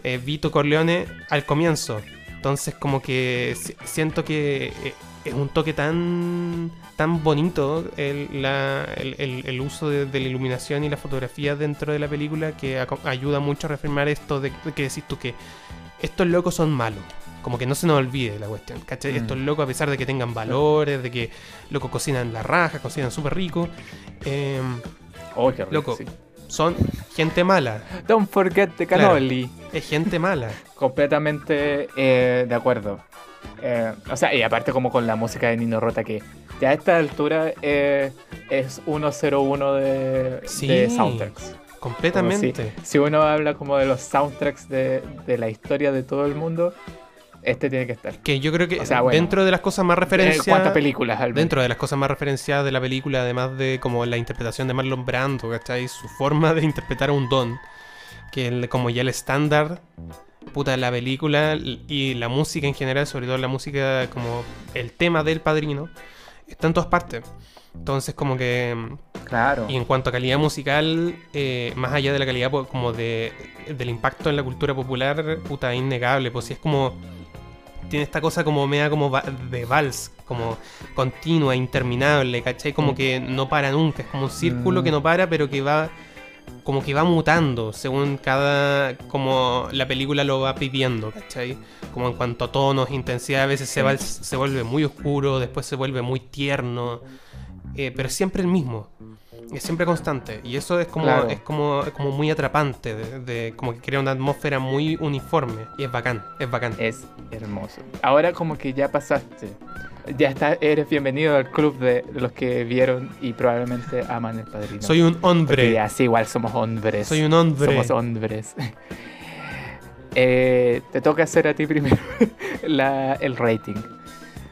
eh, Vito Corleone, al comienzo. Entonces, como que si- siento que eh, es un toque tan tan bonito el, el- uso de, la iluminación y la fotografía dentro de la película que ayuda mucho a reafirmar esto de que decís tú que estos locos son malos. Como que no se nos olvide la cuestión, ¿cachai? Mm. Estos locos, a pesar de que tengan valores, de que locos cocinan la raja, cocinan súper rico, eh, Oh, qué rico, Loco. sí. son gente mala. Don't forget the Claro. cannoli. Es gente mala. Completamente eh, de acuerdo. Eh, o sea, y aparte como con la música de Nino Rota que ya a esta altura eh, es 101 de, Sí. de soundtracks. Completamente. Si, si uno habla como de los soundtracks de, de la historia de todo el mundo, este tiene que estar. Que yo creo que O sea, bueno. dentro de las cosas más Eh, referenciadas. ¿Cuántas películas? Dentro de las cosas más referenciadas de la película, además de como la interpretación de Marlon Brando, ¿cachai? Su forma de interpretar a un don, que el- como ya el estándar, puta, la película y la música en general, sobre todo la música, como el tema del padrino, está en todas partes. Entonces, como que. Claro. Y en cuanto a calidad musical, eh, más allá de la calidad como de, del impacto en la cultura popular, puta, innegable, pues sí es como... Tiene esta cosa como media como va- de vals, como continua, interminable, ¿cachai? Como Mm. que no para nunca, es como un círculo Mm. que no para, pero que va como que va mutando según cada como la película lo va pidiendo, ¿cachai? Como en cuanto a tonos, intensidad, a veces se, va, se vuelve muy oscuro, después se vuelve muy tierno, eh, pero siempre el mismo, es siempre constante y eso es como Claro. es como es como muy atrapante, de, de- como que crea una atmósfera muy uniforme y es bacán, es bacán. Es hermoso. Ahora como que ya pasaste. Ya está, eres bienvenido al club de los que vieron y probablemente aman el padrino. Soy un hombre, ya, sí, igual somos hombres. soy un hombre. Somos hombres. Eh, te toca hacer a ti primero la- el rating.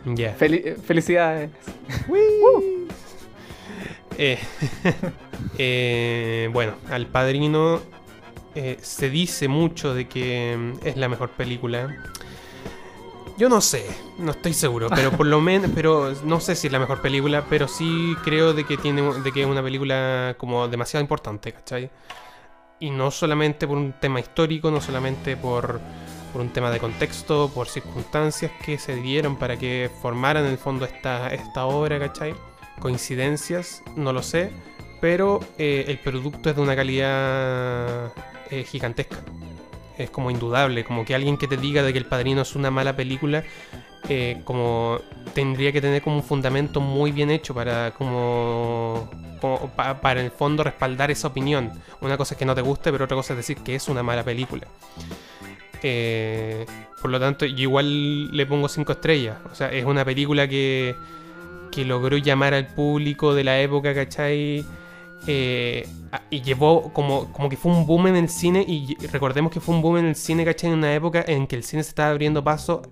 Ya. Fel- felicidades. Eh, eh, bueno, al padrino eh, se dice mucho de que mm, es la mejor película. Yo no sé, no estoy seguro, pero por lo menos, pero no sé si es la mejor película, pero sí creo de que tiene, de que es una película como demasiado importante, ¿cachai? Y no solamente por un tema histórico, no solamente por, por un tema de contexto, por circunstancias que se dieron para que formaran en el fondo esta, esta obra, ¿cachai? Coincidencias, no lo sé, pero eh, el producto es de una calidad eh, gigantesca. Es como indudable, como que alguien que te diga de que El Padrino es una mala película, eh, como tendría que tener como un fundamento muy bien hecho para como, como pa- para el fondo respaldar esa opinión. Una cosa es que no te guste, pero otra cosa es decir que es una mala película. Por lo tanto, yo igual le pongo 5 estrellas. O sea, es una película que, que logró llamar al público de la época, ¿cachai? Eh, y llevó como, como que fue un boom en el cine. Y recordemos que fue un boom en el cine, ¿cachai? En una época en que el cine se estaba abriendo paso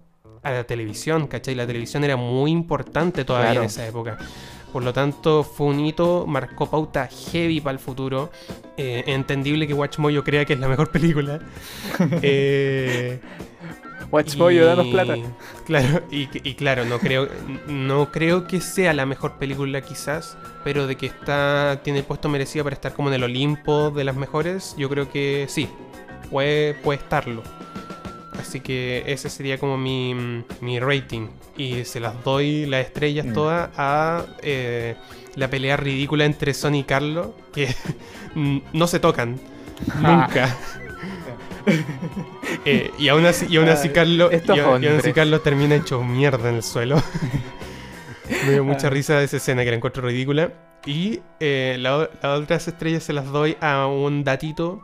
a la televisión, ¿cachai? La televisión era muy importante todavía Claro. en esa época. Por lo tanto, fue un hito, marcó pauta heavy para el futuro. Eh, entendible que Watch Mojo crea que es la mejor película. Eh, Watch Mojo, danos y- plata. Claro, y, y claro, no creo, no creo que sea la mejor película quizás, pero de que está tiene el puesto merecido para estar como en el Olimpo de las mejores, yo creo que sí, puede, puede estarlo. Así que ese sería como mi, mi rating. Y se las doy las estrellas Mm. todas a eh, la pelea ridícula entre Sony y Carlos, que no se tocan. Nunca. Eh, y aún así, y aún así Ay, Carlos, y, aún- así termina hecho mierda en el suelo. Me dio mucha Ah. risa esa escena que la encuentro ridícula. Y eh, la las otras estrellas se las doy a un datito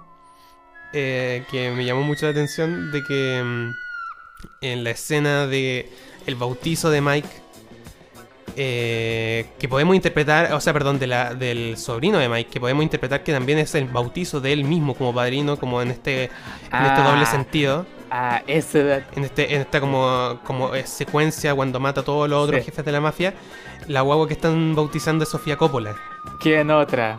eh, que me llamó mucho la atención de que mm, en la escena de el bautizo de Mike eh, que podemos interpretar, o sea, perdón, de la, del sobrino de Mike, que podemos interpretar que también es el bautizo de él mismo como padrino, como en este, en este doble Ah. sentido, Ah, ese en este, en esta como, como eh, secuencia cuando mata a todos los otros Sí. jefes de la mafia, la guagua que están bautizando es Sofía Coppola. ¿Quién otra?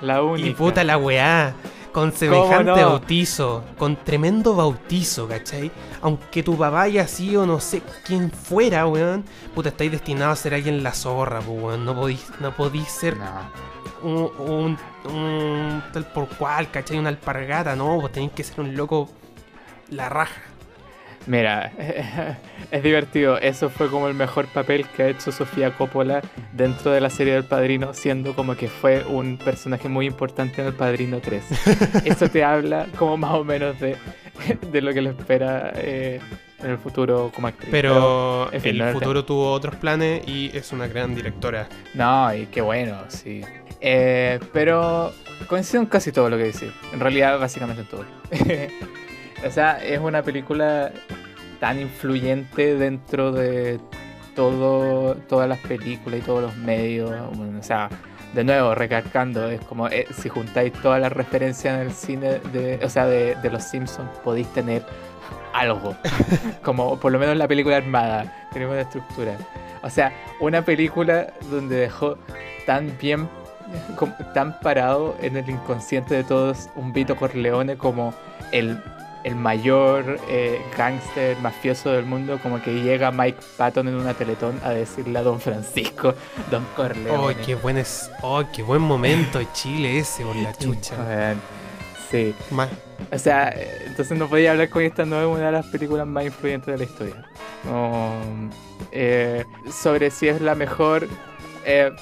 La única. Y puta la weá. Con semejante no? bautizo, con tremendo bautizo, ¿cachai? Aunque tu papá haya sido no sé quién fuera, weón, puta, estáis destinados a ser alguien la zorra, weón. No podís, no podís ser No. un, un, un tal por cual, ¿cachai? Una alpargata, no, vos tenéis que ser un loco la raja. Mira, es divertido. Eso fue como el mejor papel que ha hecho Sofía Coppola dentro de la serie del Padrino, siendo como que fue un personaje muy importante en el Padrino 3. Eso te habla como más o menos de, de lo que le espera eh, en el futuro como actriz. Pero en fin, el futuro tuvo otros planes y es una gran directora. No, y qué bueno, sí. Eh, pero coincido en casi todo lo que dice. En realidad, básicamente en todo. o sea, es una película tan influyente dentro de todo, todas las películas y todos los medios. Bueno, o sea, de nuevo, recalcando, es como eh, si juntáis todas las referencias en el cine, de, o sea, de, de los Simpsons, podéis tener algo. como por lo menos la película armada, tenemos una estructura. O sea, una película donde dejó tan bien, como- tan parado en el inconsciente de todos un Vito Corleone como el, el mayor eh, gángster mafioso del mundo, como que llega Mike Patton en una teletón a decirle a Don Francisco, Don ¡Oh, Corleone. qué buen, es, oh, qué buen momento Chile ese, por la chucha! Sí, Ma- o sea, entonces no podía hablar con esta no es una de las películas más influyentes de la historia. No, eh, sobre si es la mejor, eh,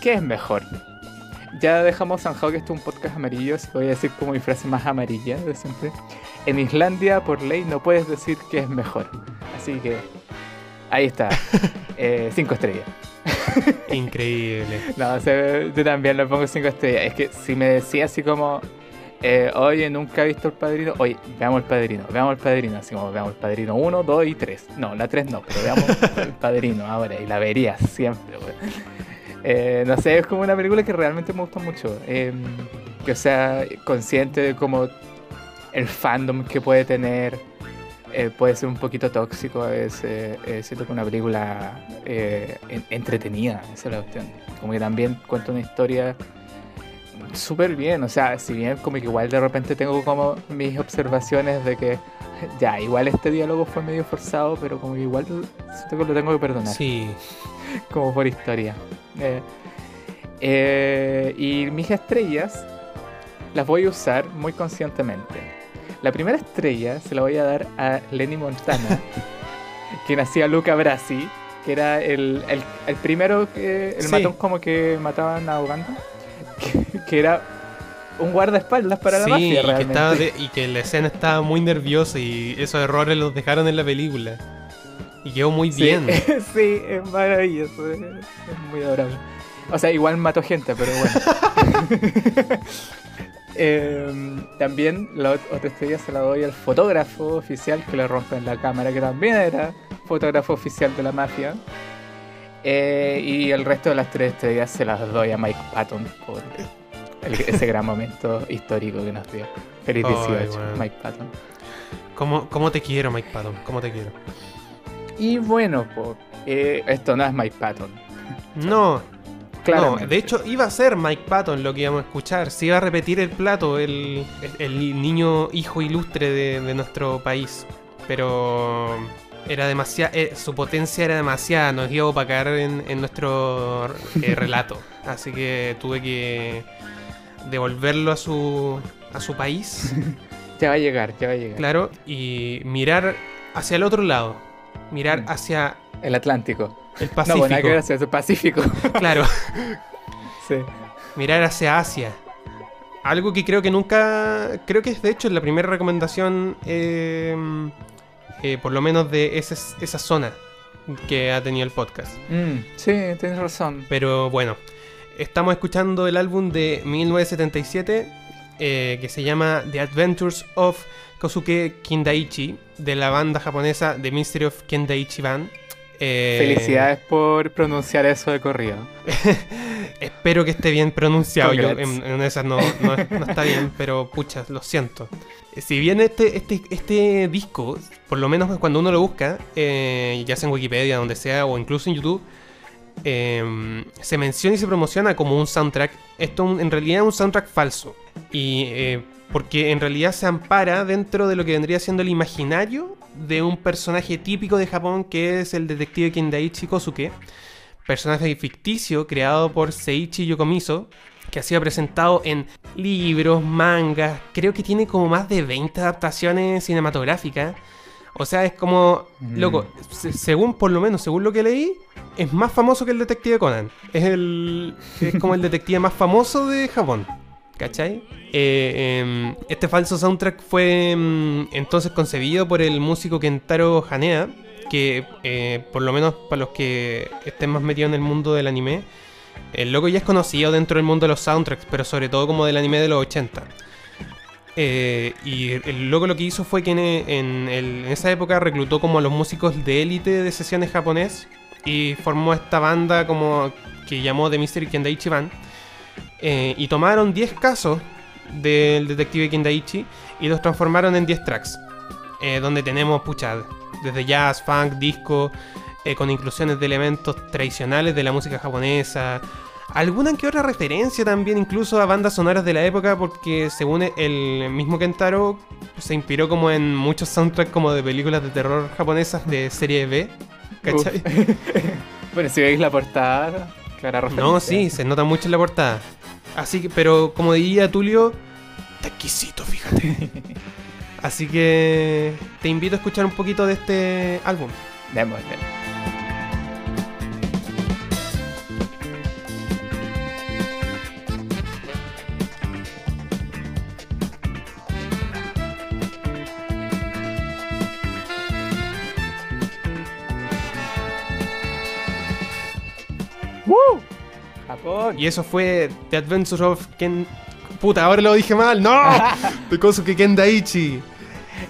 ¿qué es mejor? Ya dejamos zanjado que esto es un podcast amarillo, así que voy a decir como mi frase más amarilla de siempre. En Islandia, por ley, no puedes decir que es mejor. Así que ahí está. Eh, cinco estrellas. Increíble. No, o sea, yo también le pongo 5 estrellas. Es que si me decía así como, eh, oye, nunca he visto el padrino, oye, veamos el padrino, veamos el padrino, así como veamos el padrino 1, 2 y 3. No, la 3 no, pero veamos el padrino ahora y la vería siempre, güey. Eh, no sé, es como una película que realmente me gusta mucho. eh, que sea, consciente de como el fandom que puede tener. eh, puede ser un poquito tóxico a veces. eh, siento que una película eh, en- entretenida, esa es la cuestión. Como que también cuenta una historia súper bien. O sea, si bien como que igual de repente tengo como mis observaciones de que ya, igual este diálogo fue medio forzado, pero como que igual siento que lo tengo que perdonar Sí. como por historia. Eh, eh, y mis estrellas las voy a usar muy conscientemente. La primera estrella se la voy a dar a Lenny Montana, quien hacía Luca Brasi, que era el, el- el primero que. el Sí. matón como que mataban a Uganda, que, era un guardaespaldas para la mafia y que, realmente. estaba de- y que la escena estaba muy nerviosa y esos errores los dejaron en la película. Y quedó muy Sí, bien. sí, es maravilloso. Es, muy adorable. O sea, igual mató gente, pero bueno. Em, también la ot- otra estrella se la doy al fotógrafo oficial que le rompen la cámara, que también era fotógrafo oficial de la mafia. Eh, y el resto de las tres estrellas se las doy a Mike Patton por el- ese gran momento histórico que nos dio. Feliz Ay, 18, bueno. Mike Patton. ¿Cómo, ¿Cómo te quiero, Mike Patton? ¿Cómo te quiero? Y bueno, po, eh, esto no es Mike Patton. No, Claro. no, de hecho iba a ser Mike Patton lo que íbamos a escuchar. Se iba a repetir el plato, el, el- niño hijo ilustre de, de nuestro país. Pero era demasiado, su potencia era demasiada, nos iba a opacar en, en nuestro eh, relato. Así que tuve que devolverlo a su, a su país. Ya va a llegar, ya va a llegar. Claro, y mirar hacia el otro lado. Mirar Mm. hacia El Atlántico. el No, Pacífico. bueno, hay que ver hacia el Pacífico. Claro, sí. mirar hacia Asia. Algo que creo que nunca. Creo que es de hecho la primera recomendación, eh, eh, por lo menos de esa, esa zona que ha tenido el podcast. Mm, sí, tienes razón. Pero bueno, estamos escuchando el álbum de 1977 eh, que se llama The Adventures of Kosuke Kindaichi de la banda japonesa The Mystery of Kindaichi Band. Eh, Felicidades por pronunciar eso de corrido. Espero que esté bien pronunciado. Yo, en, en esas no, no- no está bien, pero pucha, lo siento. Si bien este, este, este disco, por lo menos cuando uno lo busca, eh, ya sea en Wikipedia, donde sea, o incluso en YouTube, eh, se menciona y se promociona como un soundtrack. Esto en realidad es un soundtrack falso. Y eh, porque en realidad se ampara dentro de lo que vendría siendo el imaginario de un personaje típico de Japón que es el detective Kindaichi Kosuke personaje ficticio creado por Seiichi Yokomizo, que ha sido presentado en libros, mangas, creo que tiene como más de 20 adaptaciones cinematográficas. O sea, es como, Mm. loco, se- según por lo menos, según lo que leí, es más famoso que el detective Conan. Es el es como el detective más famoso de Japón. ¿Cachai? Eh, em, este falso soundtrack fue em, entonces concebido por el músico Kentaro Haneda, que eh, por lo menos para los que estén más metidos en el mundo del anime, el loco ya es conocido dentro del mundo de los soundtracks, pero sobre todo como del anime de los 80. Eh, y el loco lo que hizo fue que en, en el- en esa época reclutó como a los músicos de élite de sesiones japonés y formó esta banda como que llamó The Mystery Kendaichi Band. Eh, y tomaron 10 casos del detective Kendaichi y los transformaron en 10 tracks. eh, donde tenemos, pucha, desde jazz, funk, disco, eh, con inclusiones de elementos tradicionales de la música japonesa. Alguna que otra referencia también incluso a bandas sonoras de la época porque según el mismo Kentaro se inspiró como en muchos soundtracks como de películas de terror japonesas de serie B. ¿Cachai? Bueno, si veis la portada, clara referencia. No, sí, se nota mucho en la portada. Así que, pero como diría Tulio, está exquisito, fíjate. Así que te invito a escuchar un poquito de este álbum. Démosle. Japón. Y eso fue The Adventures of Ken. Puta, ahora lo dije mal, ¡no! De Kosuke Kendaichi.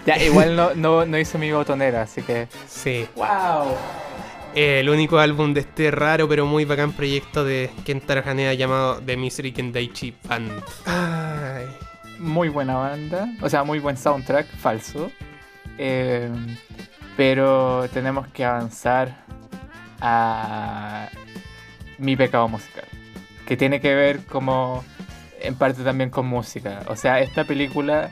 Ya, igual no, no, no hice mi botonera, así que. Sí, ¡Wow! el único álbum de este raro pero muy bacán proyecto de Kentaro Haneda llamado The Misery Kendaichi Band. Ay. Muy buena banda, o sea, muy buen soundtrack, falso. Eh, pero tenemos que avanzar a mi pecado musical, que tiene que ver como en parte también con música. O sea, esta película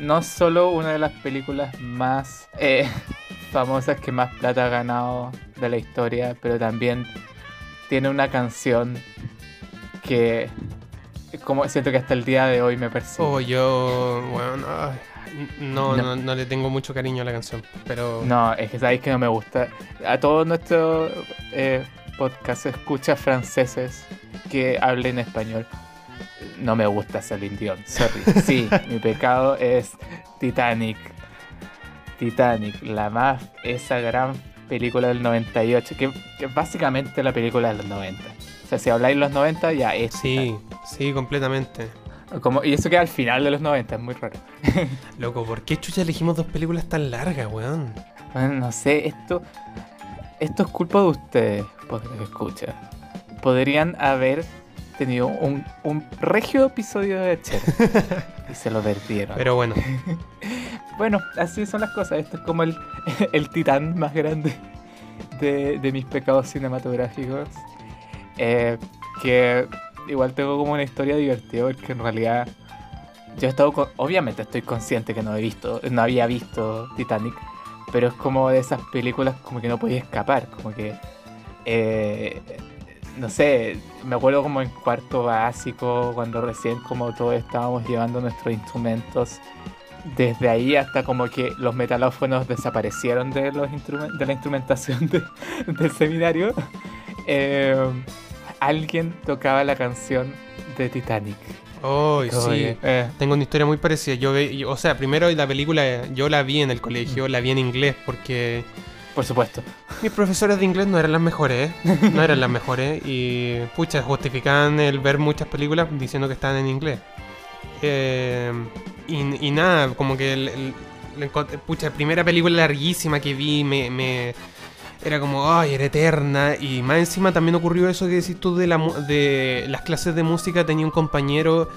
no es solo una de las películas más eh, famosas que más plata ha ganado de la historia, pero también tiene una canción que como siento que hasta el día de hoy me persigue. Oh, yo. Bueno, ay, no, No. no, no le tengo mucho cariño a la canción. Pero. No, es que sabéis que no me gusta. A todos nuestros eh, podcast escuchas franceses que hablen español. No me gusta Celine Dion, sorry. Sí, mi pecado es Titanic. Titanic, la más. esa gran película del 98, que, que es básicamente la película de los 90. O sea, si habláis los 90, ya es. Sí, sí, completamente. Como, y eso queda al final de los 90, es muy raro. Loco, ¿por qué chucha elegimos dos películas tan largas, weón? Bueno, no sé, esto. Esto es culpa de ustedes, podcast que escucha. Podrían haber tenido un, un regio episodio de Cher. y se lo perdieron. Pero bueno, Bueno, así son las cosas. Esto es como el, el titán más grande de, de mis pecados cinematográficos. Eh, que igual tengo como una historia divertida porque en realidad yo he estado con- obviamente estoy consciente que no he visto, no había visto Titanic, pero es como de esas películas como que no podía escapar, como que eh, no sé, me acuerdo como en cuarto básico, cuando recién como todos estábamos llevando nuestros instrumentos desde ahí hasta como que los metalófonos desaparecieron de, los instrumen- de la instrumentación de- del seminario, eh, alguien tocaba la canción de Titanic. Oh, sí. eh, Tengo una historia muy parecida. Yo, ve- yo- o sea, primero la película yo la vi en el colegio, la vi en inglés porque por supuesto. mis profesores de inglés no eran las mejores, ¿eh? no eran las mejores y pucha justificaban el ver muchas películas diciendo que estaban en inglés. Eh, y, y nada, como que el, pucha, primera película larguísima que vi me, me- era como, ay, era eterna. Y más encima también ocurrió eso que decís tú de, la, de las clases de música. Tenía un compañero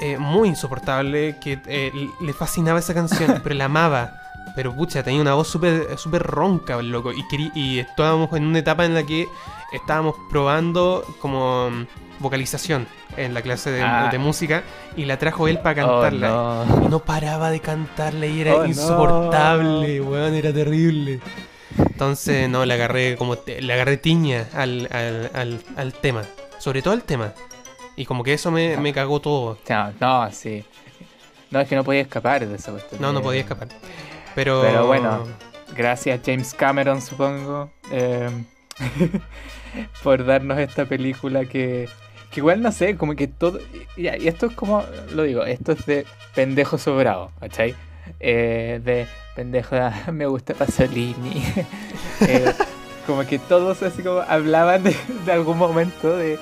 eh, muy insoportable que eh, le fascinaba esa canción, pero la amaba. Pero pucha, tenía una voz súper súper ronca, loco. Y, estábamos en una etapa en la que estábamos probando como mm, vocalización en la clase de, Ah. de música. Y la trajo él para Oh, cantarla. no. Y no paraba de cantarle y era Oh, no. insoportable, weón, era terrible. Entonces, no, le agarré como te- le agarré tiña al, al, al, al tema. Sobre todo al tema. Y como que eso me, me cagó todo. No, no, sí. No, es que no podía escapar de esa cuestión. No, no Eh, podía escapar. Pero, Pero bueno. Gracias James Cameron, supongo, eh, por darnos esta película que, que igual no sé, como que todo... Y, y esto es como, lo digo, esto es de pendejo sobrado, ¿cachai? Eh, de pendejo, ah, me gusta Pasolini. Eh, como que todos así como hablaban de, de algún momento de,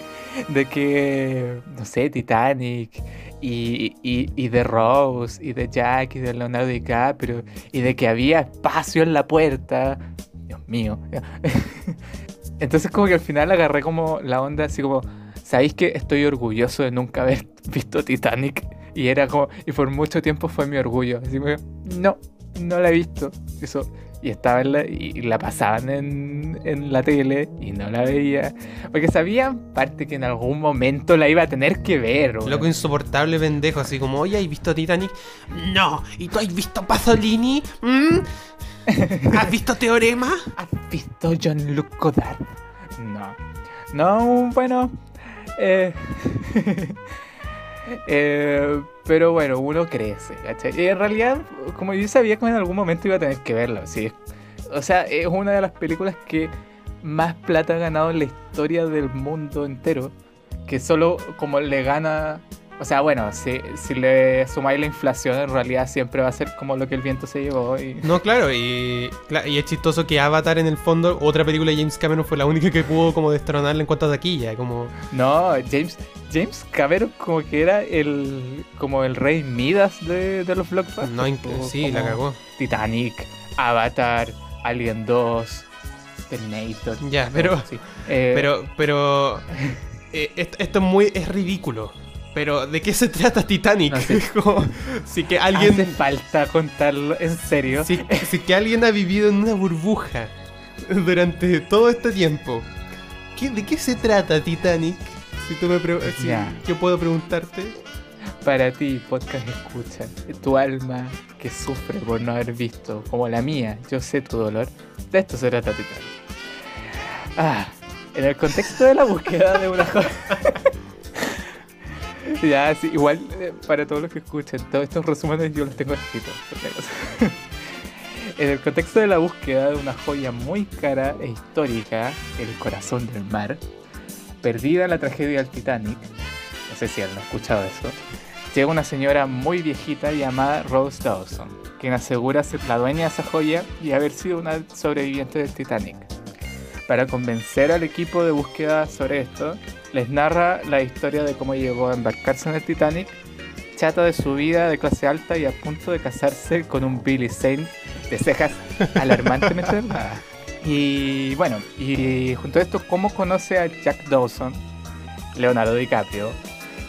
de que, no sé, Titanic y, y, y de Rose y de Jack y de Leonardo DiCaprio y de que había espacio en la puerta. Dios mío. Entonces como que al final agarré como la onda así como, ¿sabéis que estoy orgulloso de nunca haber visto Titanic? Y era como, y por mucho tiempo fue mi orgullo. Así como, no, no la he visto. Eso. Y estaba en la, y la pasaban en, en la tele y no la veía. Porque sabía parte que en algún momento la iba a tener que ver. Loco insoportable pendejo, así como, oye, ¿has visto Titanic? No. ¿Y tú has visto Pasolini? ¿Mm? ¿Has visto Teorema? ¿Has visto John Luke Goddard? No. No, bueno. eh, eh, pero bueno, uno crece, ¿cachai? Y en realidad, como yo sabía que en algún momento iba a tener que verlo, ¿sí? O sea, es una de las películas que más plata ha ganado en la historia del mundo entero. Que solo como le gana. O sea, bueno, si, si le sumáis la inflación, en realidad siempre va a ser como lo que el viento se llevó. Y... No, claro, y, y es chistoso que Avatar en el fondo, otra película de James Cameron fue la única que pudo como destronarle en cuanto a taquilla, como... No, James, James Cameron como que era el como el rey Midas de, de los blockbusters. No, como- sí, la cagó. Titanic, Avatar, Alien 2, Terminator. Ya, pero... Sí. Eh, Pero, pero... eh, esto, esto es muy... es ridículo. Pero, ¿de qué se trata Titanic? No. Como, si que hace alguien... falta contarlo en serio. Si, si que alguien ha vivido en una burbuja durante todo este tiempo. ¿qué- ¿De qué se trata Titanic? Si tú me si yo puedo preguntarte. Para ti, podcast escucha, tu alma que sufre por no haber visto, como la mía, yo sé tu dolor. De esto se trata Titanic. Ah, en el contexto de la búsqueda de una joven. ya, igual eh, para todos los que escuchen, todos estos resúmenes yo los tengo escritos. en el contexto de la búsqueda de una joya muy cara e histórica, el corazón del mar, perdida en la tragedia del Titanic, no sé si han escuchado eso, llega una señora muy viejita llamada Rose Dawson, quien asegura ser la dueña de esa joya y haber sido una sobreviviente del Titanic. Para convencer al equipo de búsqueda sobre esto, les narra la historia de cómo llegó a embarcarse en el Titanic, chata de su vida de clase alta y a punto de casarse con un Billy Zane de cejas alarmantemente delgadas. Y bueno, y junto a esto, cómo conoce a Jack Dawson, Leonardo DiCaprio,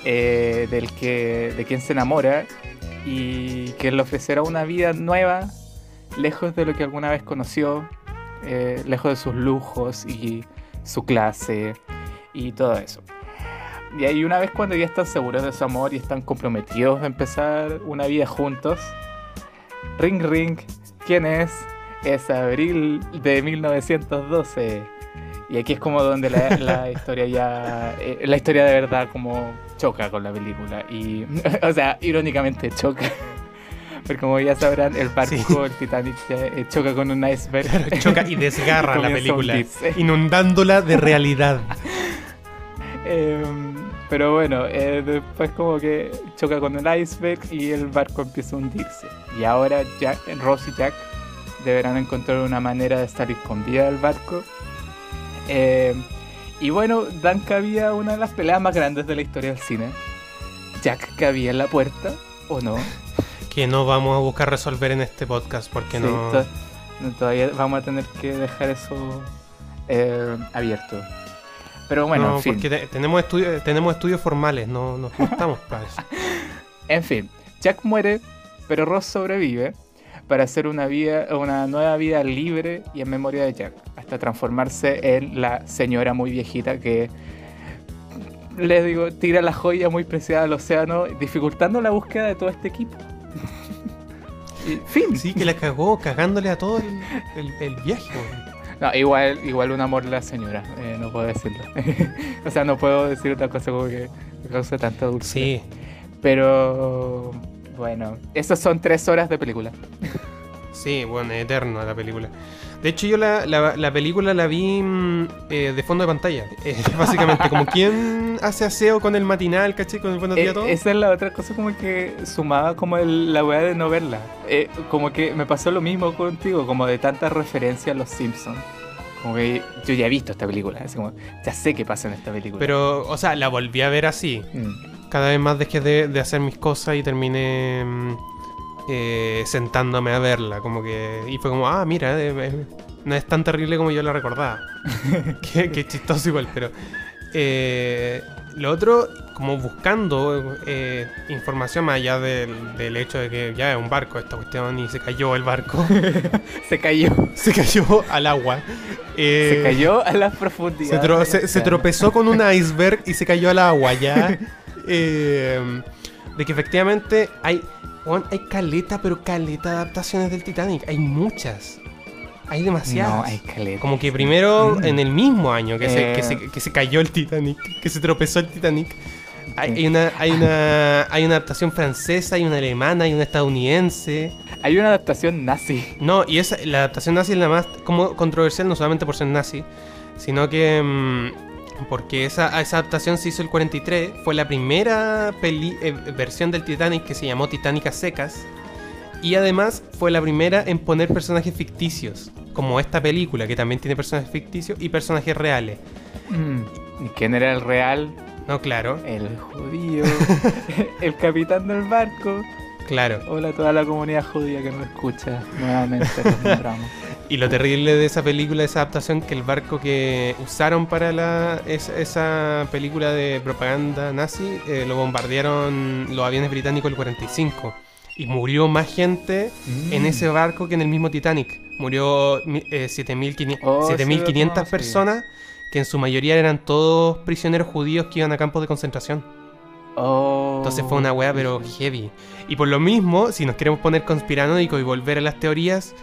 eh, del que, de quien se enamora y que le ofrecerá una vida nueva, lejos de lo que alguna vez conoció, eh, lejos de sus lujos y su clase y todo eso. Y ahí una vez cuando ya están seguros de su amor y están comprometidos a empezar una vida juntos, ring ring, ¿quién es? Es Abril de 1912. Y aquí es como donde la, la historia ya. eh, la historia de verdad como choca con la película. Y. O sea, irónicamente choca. Porque como ya sabrán, el barco, Sí. el Titanic, eh, choca con un iceberg. Choca y desgarra la película, hundirse. inundándola de realidad. Em, pero bueno, eh, después como que choca con el iceberg y el barco empieza a hundirse. Y ahora Jack, Ross y Jack deberán encontrar una manera de salir con vida del barco. Em, y bueno, dan cabida a una de las peleas más grandes de la historia del cine. Jack cabía en la puerta o no. Que no vamos a buscar resolver en este podcast porque Sí, no. to- no, todavía vamos a tener que dejar eso eh, abierto. Pero bueno, no, en fin. porque te- tenemos, estudio- tenemos estudios formales, no, no, estamos para eso. En fin, Jack muere, pero Ross sobrevive para hacer una, vida, una nueva vida libre y en memoria de Jack, hasta transformarse en la señora muy viejita que, les digo, tira la joya muy preciada al océano, dificultando la búsqueda de todo este equipo. Fin. Sí, que la cagó, cagándole a todo el, el- el viaje. No, igual, igual un amor la señora, eh, no puedo decirlo. o sea, no puedo decir otra cosa como que me causa tanta dulzura. Sí, Pero bueno, esas son tres horas de película. sí, bueno, eterno la película. De hecho, yo la, la- la película la vi mm, eh, de fondo de pantalla. Eh, básicamente, como quien hace aseo con el matinal, ¿caché? Con el buenos días Eh, todo. esa es la otra cosa como que sumaba como el- la weá de no verla. Eh, como que me pasó lo mismo contigo, como de tanta referencia a los Simpsons. Como que yo ya he visto esta película, así como, ya sé qué pasa en esta película. Pero, o sea, la volví a ver así. Mm. Cada vez más dejé de, de hacer mis cosas y terminé mm, eh, sentándome a verla. Como que. Y fue como, ah, mira, eh, eh, no es tan terrible como yo la recordaba. qué, qué chistoso igual, pero. eh, lo otro, como buscando información más allá del, del hecho de que ya es un barco esta cuestión y se cayó el barco. Se cayó, se cayó al agua. Se cayó a las se, profundidades. tro- se- tropezó con un iceberg y se cayó al agua ya. De que efectivamente hay, hay caleta, pero caleta de adaptaciones del Titanic. Hay muchas. Hay demasiadas. No, hay caleta. Como que primero, Mm. en el mismo año que, se, Eh. que, se, que se cayó el Titanic, que se tropezó el Titanic, hay, Sí. hay una, hay, una, hay una adaptación francesa, hay una alemana, hay una estadounidense. Hay una adaptación nazi. No, y esa, la adaptación nazi es la más como controversial, no solamente por ser nazi, sino que mm, porque esa, esa adaptación se hizo el 43, fue la primera peli- eh, versión del Titanic que se llamó Titanic a secas, y además fue la primera en poner personajes ficticios, como esta película que también tiene personajes ficticios y personajes reales. Mm. ¿Y quién era el real? No, claro, El judío. el capitán del barco. claro. Hola a toda la comunidad judía que nos escucha. Nuevamente los nombramos. Y lo terrible de esa película, de esa adaptación, que el barco que usaron para la, es- esa película de propaganda nazi eh, lo bombardearon los aviones británicos el 45. Y murió más gente en Mm. ese barco que en el mismo Titanic. Murió eh, 7.500 Oh, sí, 7.500 no, sí. personas, que en su mayoría eran todos prisioneros judíos que iban a campos de concentración. Oh. Entonces fue una weá, pero heavy. Y por lo mismo, si nos queremos poner conspiranoicos y volver a las teorías,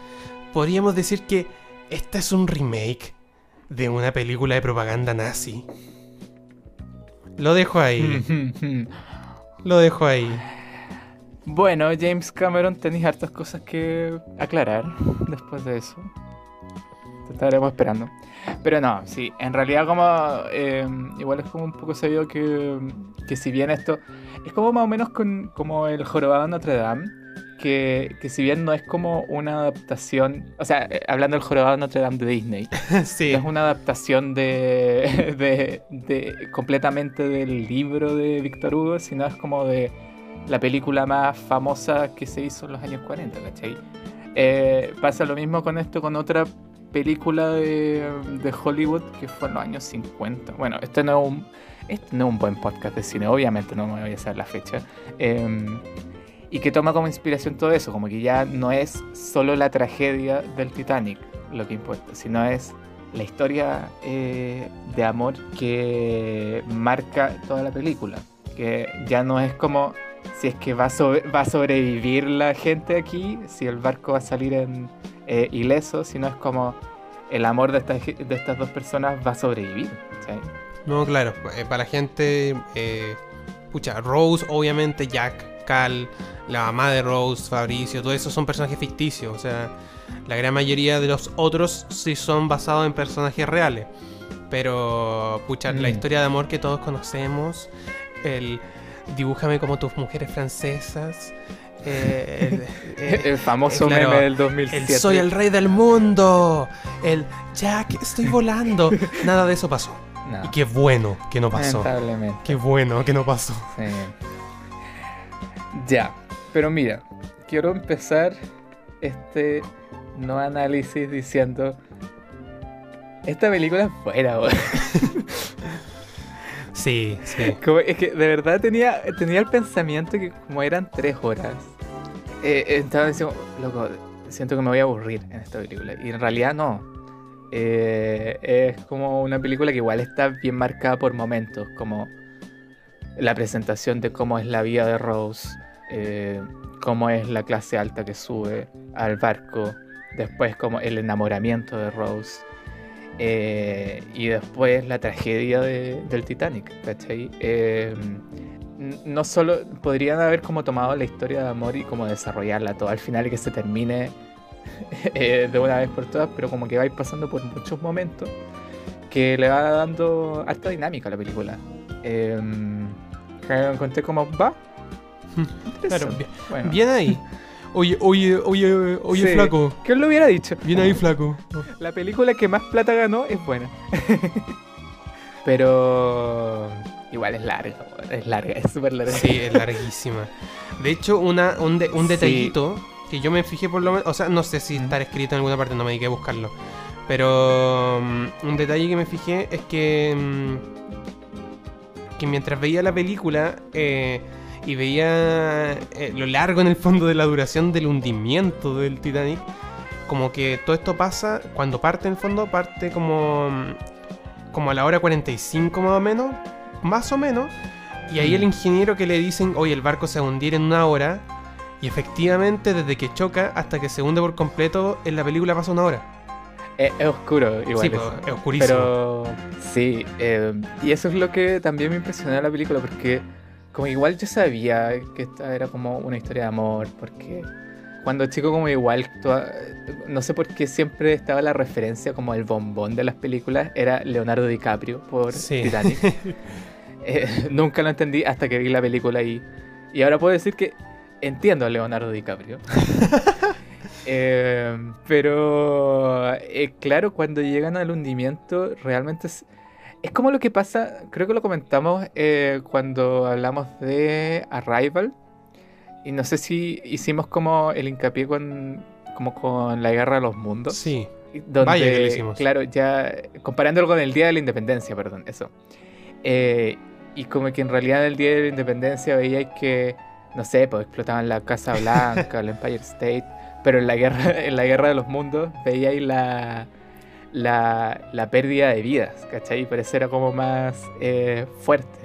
podríamos decir que esta es un remake de una película de propaganda nazi. Lo dejo ahí, lo dejo ahí. Bueno, James Cameron, tenéis hartas cosas que aclarar después de eso. Te estaremos esperando. Pero no, sí, en realidad como... eh, igual es como un poco sabido que, que si bien esto... Es como más o menos con, como el jorobado de Notre Dame. Que, que si bien no es como una adaptación... O sea, eh, hablando del jorobado de Notre Dame de Disney. sí, Es una adaptación de, de, de- completamente del libro de Víctor Hugo, sino es como de la película más famosa que se hizo en los años 40, ¿cachai? Eh, pasa lo mismo con esto, con otra película de, de Hollywood que fue en los años 50. Bueno, este no es un, este no es un buen podcast de cine, obviamente no me voy a hacer la fecha. Eh, y que toma como inspiración todo eso, como que ya no es solo la tragedia del Titanic lo que importa, sino es la historia eh, de amor que marca toda la película. Que ya no es como si es que va a, va a sobrevivir la gente aquí, si el barco va a salir en, eh, ileso, sino es como el amor de, de estas dos personas va a sobrevivir. no, claro, eh, para la gente, pucha, Rose, obviamente, Jack, Cal, la mamá de Rose, Fabricio, todo eso son personajes ficticios. O sea, la gran mayoría de los otros sí son basados en personajes reales. Pero, pucha, la Mm. historia de amor que todos conocemos, el dibújame como tus mujeres francesas, eh, el- eh, el famoso claro, meme del el 2007. soy el rey del mundo, el Jack, estoy volando. Nada de eso pasó. No, Y qué bueno que no pasó. Qué bueno que no pasó. Sí. Ya, pero mira, quiero empezar este no análisis diciendo esta película es buena, weón. Sí, sí. Como- es que de verdad tenía, tenía el pensamiento que como eran tres horas, eh, estaba diciendo, loco, siento que me voy a aburrir en esta película. Y en realidad no. Eh, es como una película que igual está bien marcada por momentos, como la presentación de cómo es la vida de Rose, eh, cómo es la clase alta que sube al barco, después como el enamoramiento de Rose. eh, y después la tragedia de- del Titanic, ¿cachai? Eh, no solo podrían haber como tomado la historia de amor y como desarrollarla todo al final que se termine de una vez por todas, pero como que vais pasando por muchos momentos que le va dando alta dinámica a la película. Lo encontré como va. Claro, bien, Bueno, bien ahí. Oye, oye, oye, oye, Sí. flaco. ¿Quién lo hubiera dicho? Bien ahí, flaco. La película que más plata ganó es buena. Pero igual es larga, es larga, es súper larga. Sí, es larguísima. De hecho, una, un, de- un Sí. detallito que yo me fijé por lo menos, o sea, no sé si estar escrito en alguna parte, no me dediqué a buscarlo. Pero mm, un detalle que me fijé es que, mm, que mientras veía la película eh, y veía eh, lo largo en el fondo de la duración del hundimiento del Titanic, como que todo esto pasa, cuando parte en el fondo, parte como, mm, como a la hora 45 más o menos, más o menos, y ahí el Mm. ingeniero que le dicen, oye, el barco se va a hundir en una hora. Y efectivamente, desde que choca hasta que se hunde por completo, en la película pasa una hora. Es, es oscuro, igual. sí, pues, es oscurísimo. Pero sí, eh, y eso es lo que también me impresionó de la película, porque como igual yo sabía que esta era como una historia de amor, porque cuando chico como igual, toda- no sé por qué siempre estaba la referencia como el bombón de las películas, era Leonardo DiCaprio por Sí. Titanic. Eh, nunca lo entendí hasta que vi la película y, y ahora puedo decir que entiendo a Leonardo DiCaprio. Eh, pero eh, claro, cuando llegan al hundimiento, realmente es, es como lo que pasa, creo que lo comentamos eh, cuando hablamos de Arrival. Y no sé si hicimos como el hincapié con, como con la guerra de los mundos. Sí, Donde, Vaya que lo hicimos. Claro, ya comparándolo con el Día de la Independencia, perdón, eso. Eh, y como que en realidad el Día de la Independencia veíais que, no sé, pues explotaban la Casa Blanca, el Empire State, pero en la guerra, en la guerra de los mundos veíais la, la, la pérdida de vidas, ¿cachai? Pero eso era como más eh, fuerte.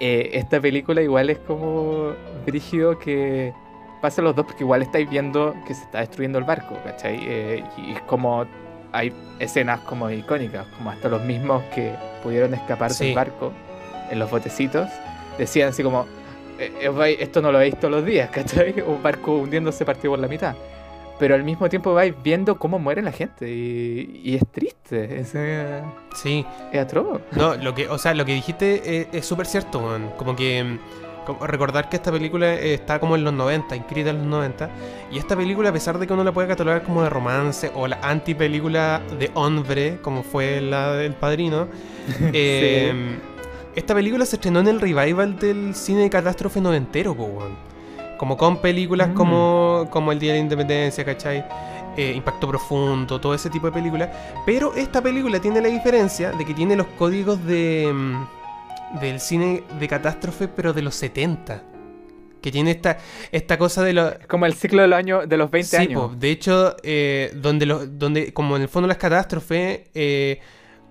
Eh, esta película igual es como brígido que pasa los dos porque igual estáis viendo que se está destruyendo el barco, ¿cachai? Eh, y es como hay escenas como icónicas, como hasta los mismos que pudieron escapar Sí. del barco en los botecitos, decían así como, "Eh, eh, esto no lo veis todos los días, ¿cachai? Un barco hundiéndose partido por la mitad. Pero al mismo tiempo vais viendo cómo muere la gente y, y es triste, es, eh, sí. es atroz. No, lo que, o sea, lo que dijiste es- súper cierto, weón. Como que mm, recordar que esta película eh, está como en los 90, inscrita en los 90. Y esta película, a pesar de que uno la puede catalogar como de romance o la anti-película de hombre, como fue la del padrino, eh, esta película se estrenó en el revival del cine de catástrofe noventero, weón. Como con películas Mm. como, como El Día de la Independencia, ¿cachai? Eh, Impacto Profundo, todo ese tipo de películas. Pero esta película tiene la diferencia de que tiene los códigos de mm, del cine de catástrofe, pero de los 70. Que tiene esta, esta cosa de los... Como el ciclo de los años, de los 20 Sí, años. po, de hecho, eh, donde, los, donde como en el fondo las catástrofes eh,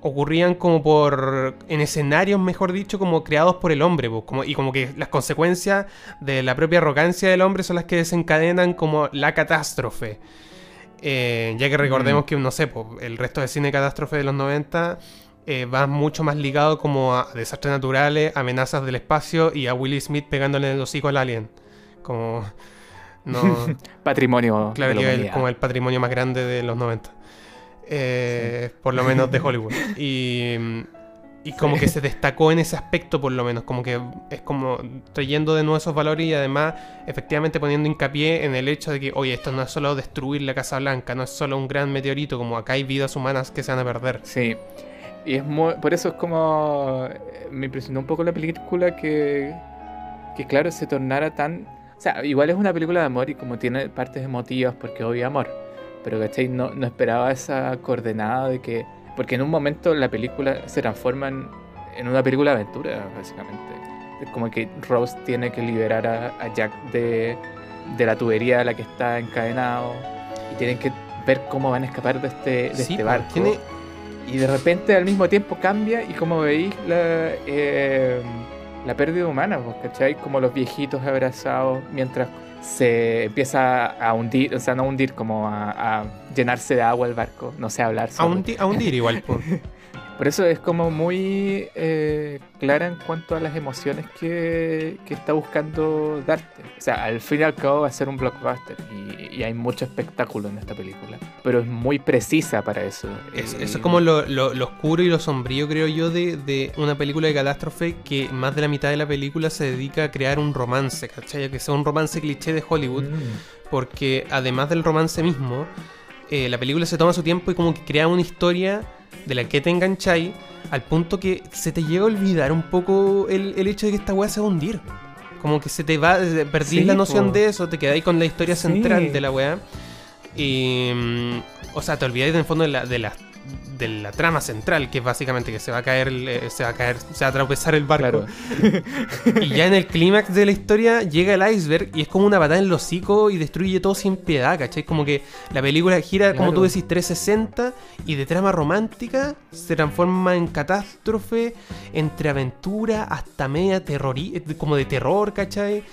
ocurrían como por, en escenarios, mejor dicho, como creados por el hombre, como, y como que las consecuencias de la propia arrogancia del hombre son las que desencadenan como la catástrofe. Eh, ya que recordemos Mm. que, no sé, el resto del cine de catástrofe de los 90 eh, va mucho más ligado como a desastres naturales, amenazas del espacio y a Willie Smith pegándole en los hocico al alien. Como. No. Patrimonio. Claro, de la como el patrimonio más grande de los 90. Eh, Por lo menos de Hollywood. Y, y como que se destacó en ese aspecto, por lo menos. Como que es como trayendo de nuevo esos valores y además, efectivamente, poniendo hincapié en el hecho de que, oye, esto no es solo destruir la Casa Blanca, no es solo un gran meteorito, como acá hay vidas humanas que se van a perder. Sí. Y es muy, por eso es como. eh, Me impresionó un poco la película que. Que claro, se tornara tan. O sea, igual es una película de amor y como tiene partes emotivas porque obvio amor. Pero ¿cachai? No, no esperaba esa coordenada de que. Porque en un momento la película se transforma en, en una película de aventura, básicamente. Como que Rose tiene que liberar a, a Jack de, de la tubería a la que está encadenado. Y tienen que ver cómo van a escapar de este, de Sí, este pues, barco. tiene- Y de repente al mismo tiempo cambia y como veis la, eh, la pérdida humana, pues, ¿cachai? Como los viejitos abrazados mientras se empieza a hundir, o sea, no a hundir, como a, a llenarse de agua el barco, no sé hablar. A, sorry. hundi- a hundir igual. pues. Por eso es como muy eh, clara en cuanto a las emociones que, que está buscando darte. O sea, al fin y al cabo va a ser un blockbuster y, y hay mucho espectáculo en esta película. Pero es muy precisa para eso. Es- Eh, eso es como lo, lo- lo oscuro y lo sombrío, creo yo, de, de una película de catástrofe que más de la mitad de la película se dedica a crear un romance, ¿cachai? Que sea un romance cliché de Hollywood, Mm. porque además del romance mismo, eh, la película se toma su tiempo y como que crea una historia de la que te engancháis al punto que se te llega a olvidar un poco el, el hecho de que esta weá se va a hundir. Como que se te va, perdís Sí, la noción po. de eso, te quedáis con la historia Sí. central de la weá. Y. mm, O sea, te olvidáis en el fondo de la, de la, de la trama central, que es básicamente que se va a caer, eh, se va a caer, se va a tropezar el barco. Claro. Y ya en el clímax de la historia llega el iceberg y es como una patada en el hocico y destruye todo sin piedad, ¿cachai? Como que la película gira, como Claro. tú decís, 360 y de trama romántica se transforma en catástrofe, entre aventura hasta media terror, como de terror, ¿cachai?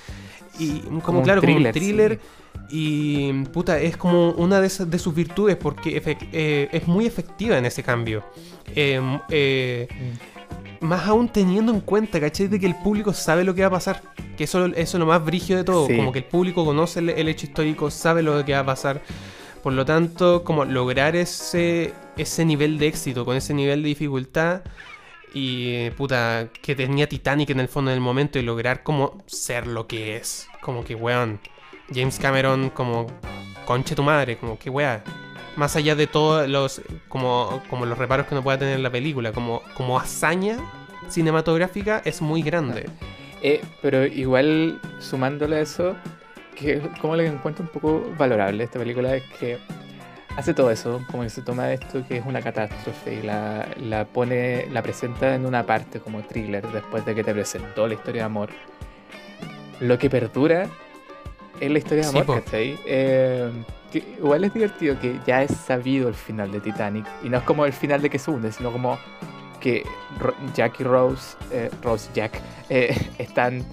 Y como, Como un claro, como un thriller, thriller. Y puta, es como una de, esas, de sus virtudes porque eh, es muy efectiva en ese cambio. Eh, eh, más aún teniendo en cuenta, ¿cachai? De que el público sabe lo que va a pasar. Que eso, eso es lo más brigio de todo. Sí. Como que el público conoce el, el hecho histórico, sabe lo que va a pasar. Por lo tanto, como lograr ese, ese nivel de éxito, con ese nivel de dificultad. Y puta, que tenía Titanic en el fondo del momento y lograr como ser lo que es. Como que, weón, James Cameron como conche tu madre, como que weá. Más allá de todos los como, como los reparos que no pueda tener la película, como, como hazaña cinematográfica es muy grande. Eh, pero igual, sumándole a eso, que como lo encuentro un poco valorable esta película es que hace todo eso, como que se toma esto que es una catástrofe y la, la pone, la presenta en una parte como thriller después de que te presentó la historia de amor. Lo que perdura es la historia de Sí, amor, po. ¿cachai? Eh, que igual es divertido que ya es sabido el final de Titanic y no es como el final de que se hunde, sino como que Jack y Rose, eh, Rose y Jack, eh, están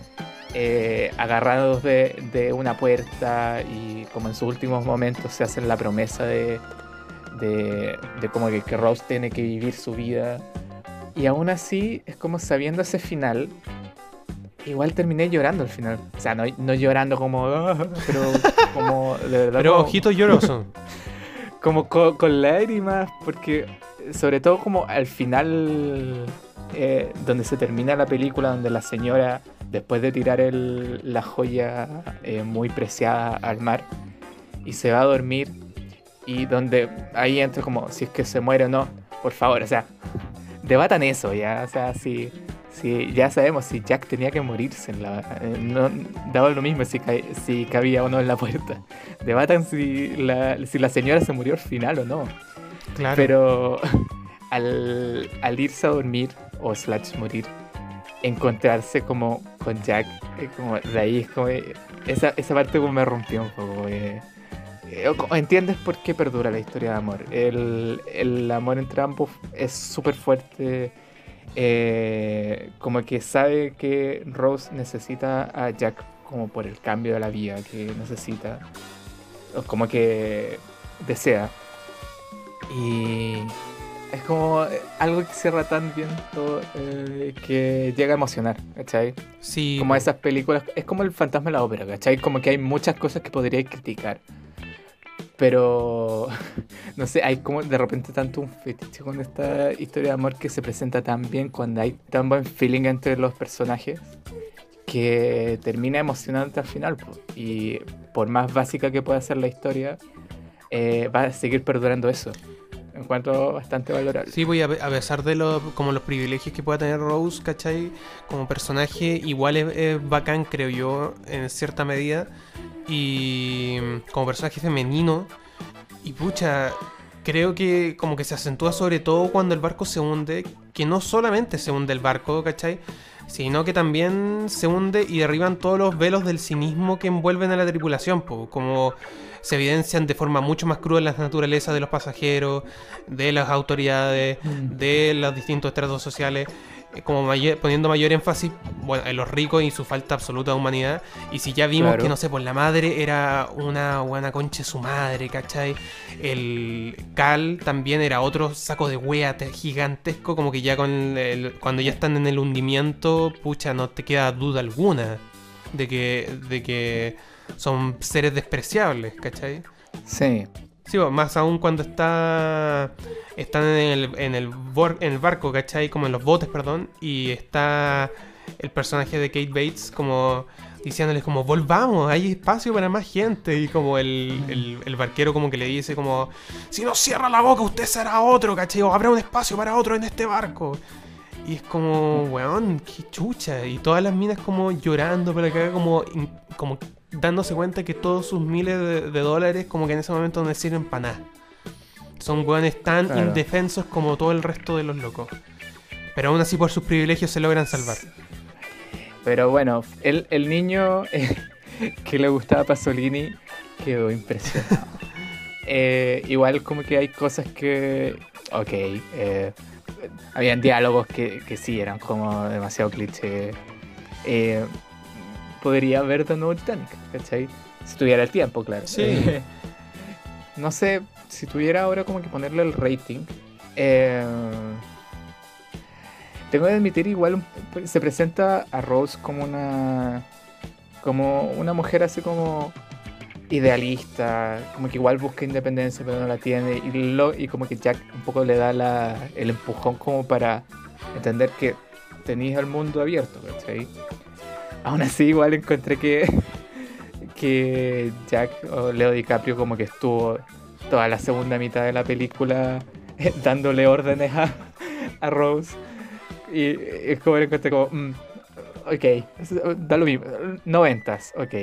eh, agarrados de, de una puerta y como en sus últimos momentos se hacen la promesa de, de, de como que, que Rose tiene que vivir su vida. Y aún así, es como sabiendo ese final, igual terminé llorando al final. O sea, no, no llorando como, "Ah", pero como de verdad. Pero como- ojito lloroso. como co- con, lágrimas, porque sobre todo como al final, eh, donde se termina la película, donde la señora, después de tirar el- la joya eh, muy preciada al mar, y se va a dormir, y donde ahí entra como, si es que se muere o no, por favor, o sea, debatan eso ya, o sea, si... si ya sabemos si Jack tenía que morirse en la, eh, no daba lo mismo si, ca- si cabía o no en la puerta debatan si la, si la señora se murió al final o no. Claro. Pero al, al irse a dormir o slash morir, encontrarse como con Jack, eh, como de ahí es como... eh, Esa, esa parte como me rompió un poco. eh. Eh, ¿Entiendes por qué perdura la historia de amor? El, el amor entre ambos es súper fuerte. Eh, como que sabe que Rose necesita a Jack como por el cambio de la vida que necesita. O como que desea. Y, Es como eh, algo que cierra tan bien todo eh, que llega a emocionar, ¿cachai? Sí. Como esas películas, es como el fantasma de la ópera, ¿cachai? Como que hay muchas cosas que podría criticar. Pero, no sé, hay como de repente tanto un fetiche con esta historia de amor que se presenta tan bien cuando hay tan buen feeling entre los personajes que termina emocionante al final. Y por más básica que pueda ser la historia, eh, va a seguir perdurando eso. Encuentro bastante valorable. Sí, voy a, pe- a pesar de los, como los privilegios que pueda tener Rose, ¿cachai? Como personaje, igual es, es bacán, creo yo, en cierta medida. Y como personaje femenino. Y pucha, creo que como que se acentúa sobre todo cuando el barco se hunde. Que no solamente se hunde el barco, ¿cachai? Sino que también se hunde y derriban todos los velos del cinismo que envuelven a la tripulación, po, como se evidencian de forma mucho más cruda las naturalezas de los pasajeros, de las autoridades, Mm. de los distintos estratos sociales, como mayor- poniendo mayor énfasis bueno, en los ricos y su falta absoluta de humanidad. Y si ya vimos Claro. que, no sé, por la madre era una buena concha su madre, ¿cachai? El Cal también era otro saco de wea te- gigantesco, como que ya con el- cuando ya están en el hundimiento, pucha, no te queda duda alguna de que, de que son seres despreciables, ¿cachai? Sí, Sí, más aún cuando está están en el, en, el en el barco, ¿cachai? Como en los botes, perdón. Y está el personaje de Kate Bates como diciéndoles como, volvamos, hay espacio para más gente. Y como el, el, el barquero como que le dice como, si no cierra la boca, usted será otro, ¿cachai? O habrá un espacio para otro en este barco. Y es como, weón, qué chucha. Y todas las minas como llorando por acá, como, como dándose cuenta que todos sus miles de, de dólares como que en ese momento no sirven para nada. Son weones tan Claro. indefensos como todo el resto de los locos. Pero aún así por sus privilegios se logran salvar. Pero bueno, el, el niño eh, que le gustaba a Pasolini quedó impresionado. Eh, igual como que hay cosas que, ok, eh, habían diálogos que, que sí eran como demasiado cliché. Eh, podría ver de nuevo Titanic, ¿cachai? Si tuviera el tiempo, claro. Sí. Eh, no sé, si tuviera ahora como que ponerle el rating. eh, tengo que admitir igual un- se presenta a Rose como una como una mujer así como idealista, como que igual busca independencia pero no la tiene y, lo, y como que Jack un poco le da la, el empujón como para entender que tenéis el mundo abierto, ¿cachai? Aún así igual encontré que que Jack o Leo DiCaprio como que estuvo toda la segunda mitad de la película dándole órdenes a, a Rose y es como lo encontré como mm, ok, da lo mismo noventas, ok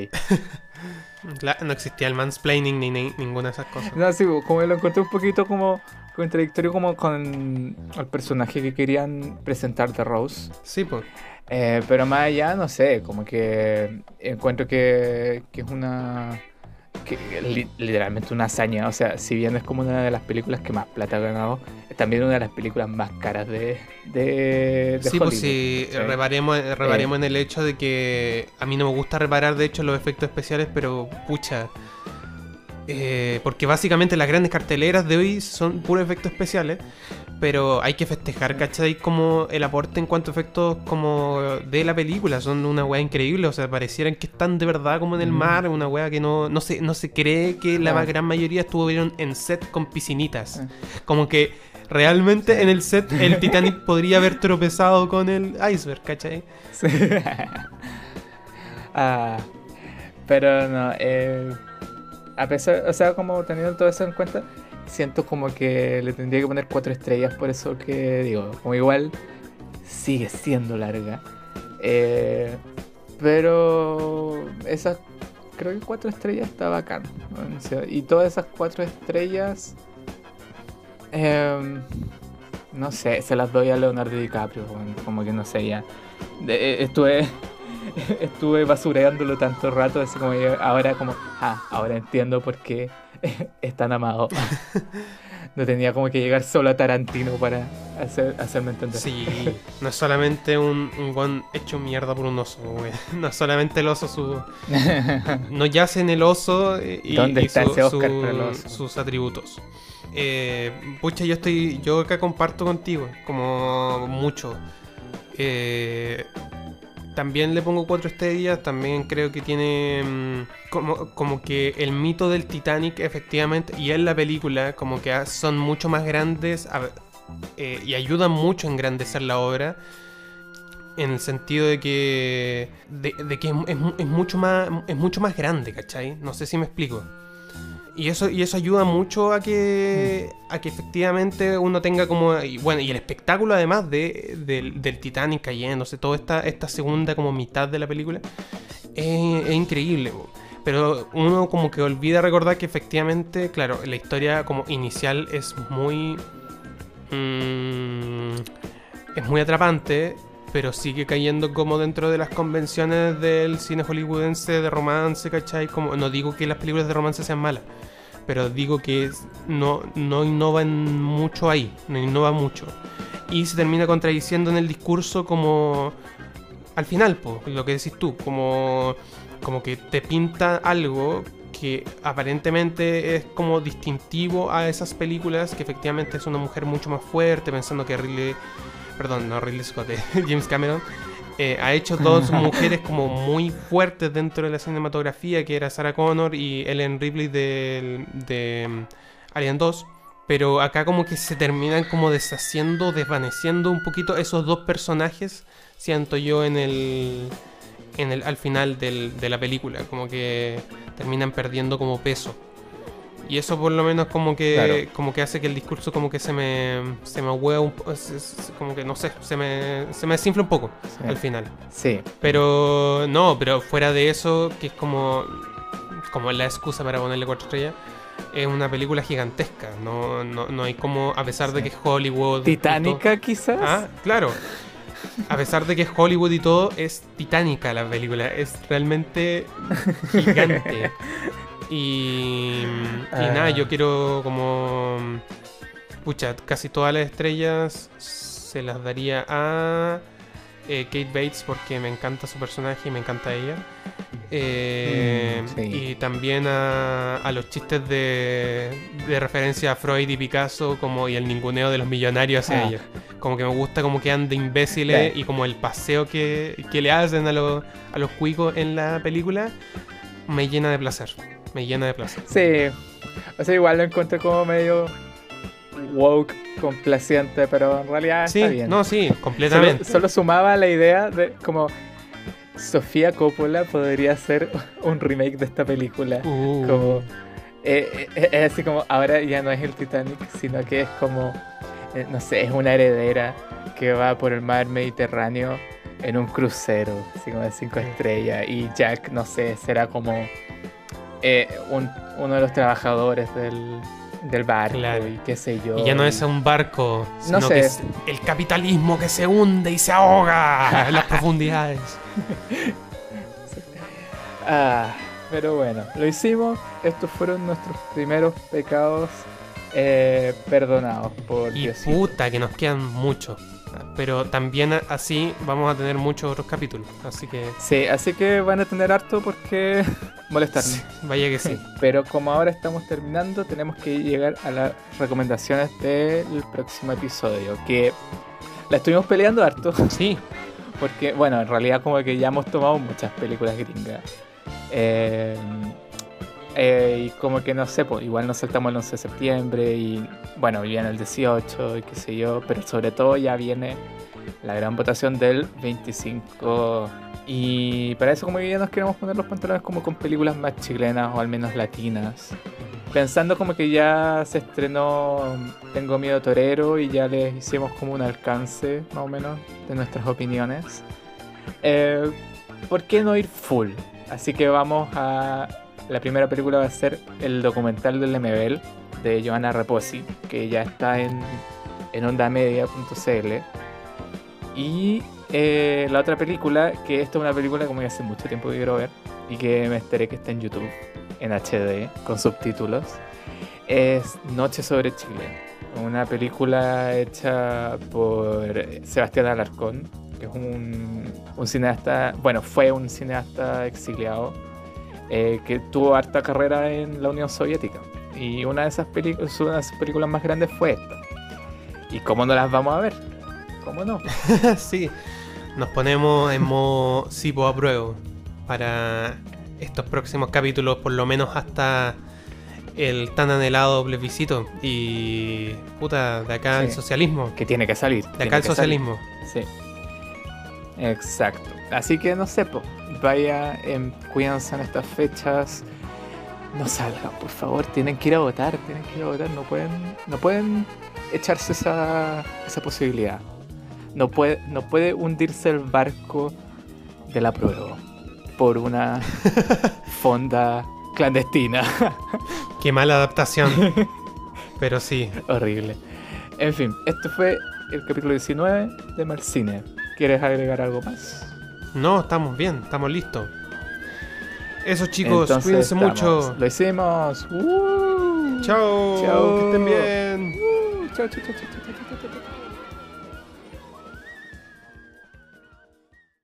No existía el mansplaining ni, ni ninguna de esas cosas. No, sí, como lo encontré un poquito como contradictorio como con el personaje que querían presentar de Rose. Sí, pues. Eh, pero más allá, no sé, como que encuentro que, que es una... Que, li- literalmente una hazaña. O sea, si bien es como una de las películas que más plata ha ganado, es también una de las películas más caras de, de, de Sí, Hollywood, pues sí, reparemos, reparemos en el hecho de que a mí no me gusta reparar, de hecho, los efectos especiales, pero pucha. Eh, porque básicamente las grandes carteleras de hoy son puros efectos especiales, pero hay que festejar, ¿cachai? Como el aporte en cuanto a efectos como de la película, son una weá increíble, o sea, parecieran que están de verdad como en el Mm. mar, una weá que no, no, se, no se cree que la gran mayoría estuvieron en set con piscinitas. Ah. Como que realmente en el set el Titanic podría haber tropezado con el iceberg, ¿cachai? Sí. Ah, pero no, eh, a pesar, o sea, como teniendo todo eso en cuenta, siento como que le tendría que poner cuatro estrellas, por eso que digo, como igual sigue siendo larga. Eh, pero esas, creo que cuatro estrellas está bacán. y todas esas cuatro estrellas, em, no sé, se las doy a Leonardo DiCaprio, como que no sé, ya. De- eh, estuve estuve basureándolo tanto rato, así como que ahora como, ah, ahora entiendo por qué es tan amado. No tenía como que llegar solo a Tarantino para hacer, hacerme entender. Sí, no es solamente un, un guan hecho mierda por un oso, güey. No es solamente el oso su... No yace en el oso eh, y, ¿Dónde y está su- ese Oscar su- para el oso? sus atributos. Eh, pucha, yo estoy. Yo acá comparto contigo, como mucho. Eh, también le pongo cuatro estrellas. También creo que tiene. mm, como, como que el mito del Titanic, efectivamente, y en la película, como que son mucho más grandes eh, y ayudan mucho a engrandecer la obra. En el sentido de que. de, que es, es mucho más. es mucho más grande, ¿cachai? No sé si me explico. Y eso, y eso ayuda mucho a que, a que efectivamente uno tenga como... Y bueno, y el espectáculo además de, del- del Titanic cayéndose, toda esta, esta segunda como mitad de la película, es, es increíble. Pero uno como que olvida recordar que efectivamente, claro, la historia como inicial es muy... mm, es muy atrapante, pero sigue cayendo como dentro de las convenciones del cine hollywoodense de romance, ¿cachai? Como, no digo que las películas de romance sean malas, pero digo que no, no innovan mucho ahí, no innova mucho. Y se termina contradiciendo en el discurso como al final, po, lo que decís tú, como, como que te pinta algo que aparentemente es como distintivo a esas películas, que efectivamente es una mujer mucho más fuerte, pensando que Ridley, perdón, no Ridley Scott, eh, James Cameron, eh, ha hecho dos mujeres como muy fuertes dentro de la cinematografía, que era Sarah Connor y Ellen Ripley de, mm, Alien 2. Pero acá como que se terminan como deshaciendo, desvaneciendo un poquito esos dos personajes, siento yo en el, en el al final del- de la película, como que terminan perdiendo como peso. Y eso por lo menos como que Claro. como que hace que el discurso como que se me se me hueva un po- es- es como que no sé, se me se me desinfla un poco Sí. al final. Sí, Pero no, pero fuera de eso, que es como, como la excusa para ponerle cuatro estrellas, es una película gigantesca. No, no, no hay como, a pesar de que es Hollywood. Titánica quizás. Ah, claro. A pesar de que es Hollywood y todo, es titánica la película. Es realmente gigante. Y, y Ah. nada, yo quiero como... Pucha, casi todas las estrellas se las daría a eh, Kate Bates porque me encanta su personaje y me encanta ella. Eh, Mm, sí. Y también a, a los chistes de, de referencia a Freud y Picasso como y el ninguneo de los millonarios hacia Ah. ellos. Como que me gusta como quedan de imbéciles Sí. y como el paseo que, que le hacen a, los a los cuicos en la película me llena de placer. Me llena de placer. Sí. O sea, igual lo encuentro como medio woke, complaciente, pero en realidad Sí, está bien. no, sí, solo, completamente. solo sumaba la idea de como Sofía Coppola podría hacer un remake de esta película. Uh, Como eh, eh, es así como ahora ya no es el Titanic, sino que es como eh, no sé, es una heredera que va por el mar Mediterráneo en un crucero, así como de cinco estrellas y Jack, no sé, será como eh, un- uno de los trabajadores del, del barco Claro. y qué sé yo. y ya no es un barco, No sino sé. que es el capitalismo que se hunde y se ahoga en las profundidades. Ah, pero bueno, lo hicimos. Estos fueron nuestros primeros pecados eh, perdonados por Y Diosito. puta que nos quedan muchos. Pero también así vamos a tener muchos otros capítulos. Así que Sí, así que van a tener harto porque molestarnos. vaya que sí. Pero como ahora estamos terminando, tenemos que llegar a las recomendaciones del próximo episodio. Que la estuvimos peleando harto. Sí, Porque, bueno, en realidad como que ya hemos tomado muchas películas gringas. Eh, eh, y como que no sé, pues igual nos saltamos el 11 de septiembre y bueno, viene el 18 y qué sé yo, pero sobre todo ya viene la gran votación del 25. Y para eso como que ya nos queremos poner los pantalones como con películas más chilenas o al menos latinas. Pensando como que ya se estrenó Tengo Miedo Torero y ya les hicimos como un alcance más o menos de nuestras opiniones. Eh, ¿Por qué no ir full? Así que vamos a... La primera película va a ser el documental del MBL de Joana Reposi, que ya está en, en ondamedia.cl. Y eh, la otra película, que esta es una película como que hace mucho tiempo que quiero ver y que me enteré que está en YouTube, en HD, con subtítulos, es Noche sobre Chile. Una película hecha por Sebastián Alarcón, que es un, un cineasta, bueno, fue un cineasta exiliado eh, que tuvo harta carrera en la Unión Soviética. Y una de esas películas, una de esas películas más grandes fue esta. ¿Y cómo no las vamos a ver? ¿Cómo no? sí, nos ponemos en modo Sipo a prueba para estos próximos capítulos, por lo menos hasta el tan anhelado plebiscito. Y puta, de acá el Sí. socialismo. Que tiene que salir. De acá el salir. socialismo. Sí. Exacto. Así que no sé, po, vaya, en, cuídense en estas fechas. No salgan, por favor. Tienen que ir a votar. Tienen que ir a votar. No pueden, no pueden echarse esa, esa posibilidad. No puede, no puede hundirse el barco de la prueba por una fonda clandestina. Qué mala adaptación. Pero sí. Horrible. En fin, este fue el capítulo 19 de Malcine. ¿Quieres agregar algo más? No, estamos bien, estamos listos. Eso chicos, Entonces, cuídense estamos. mucho. Lo hicimos. ¡Uh! Chao. Chao. Que estén bien. ¡Uh! Chao, chao, chao, chao, chao, chao, chao, chao.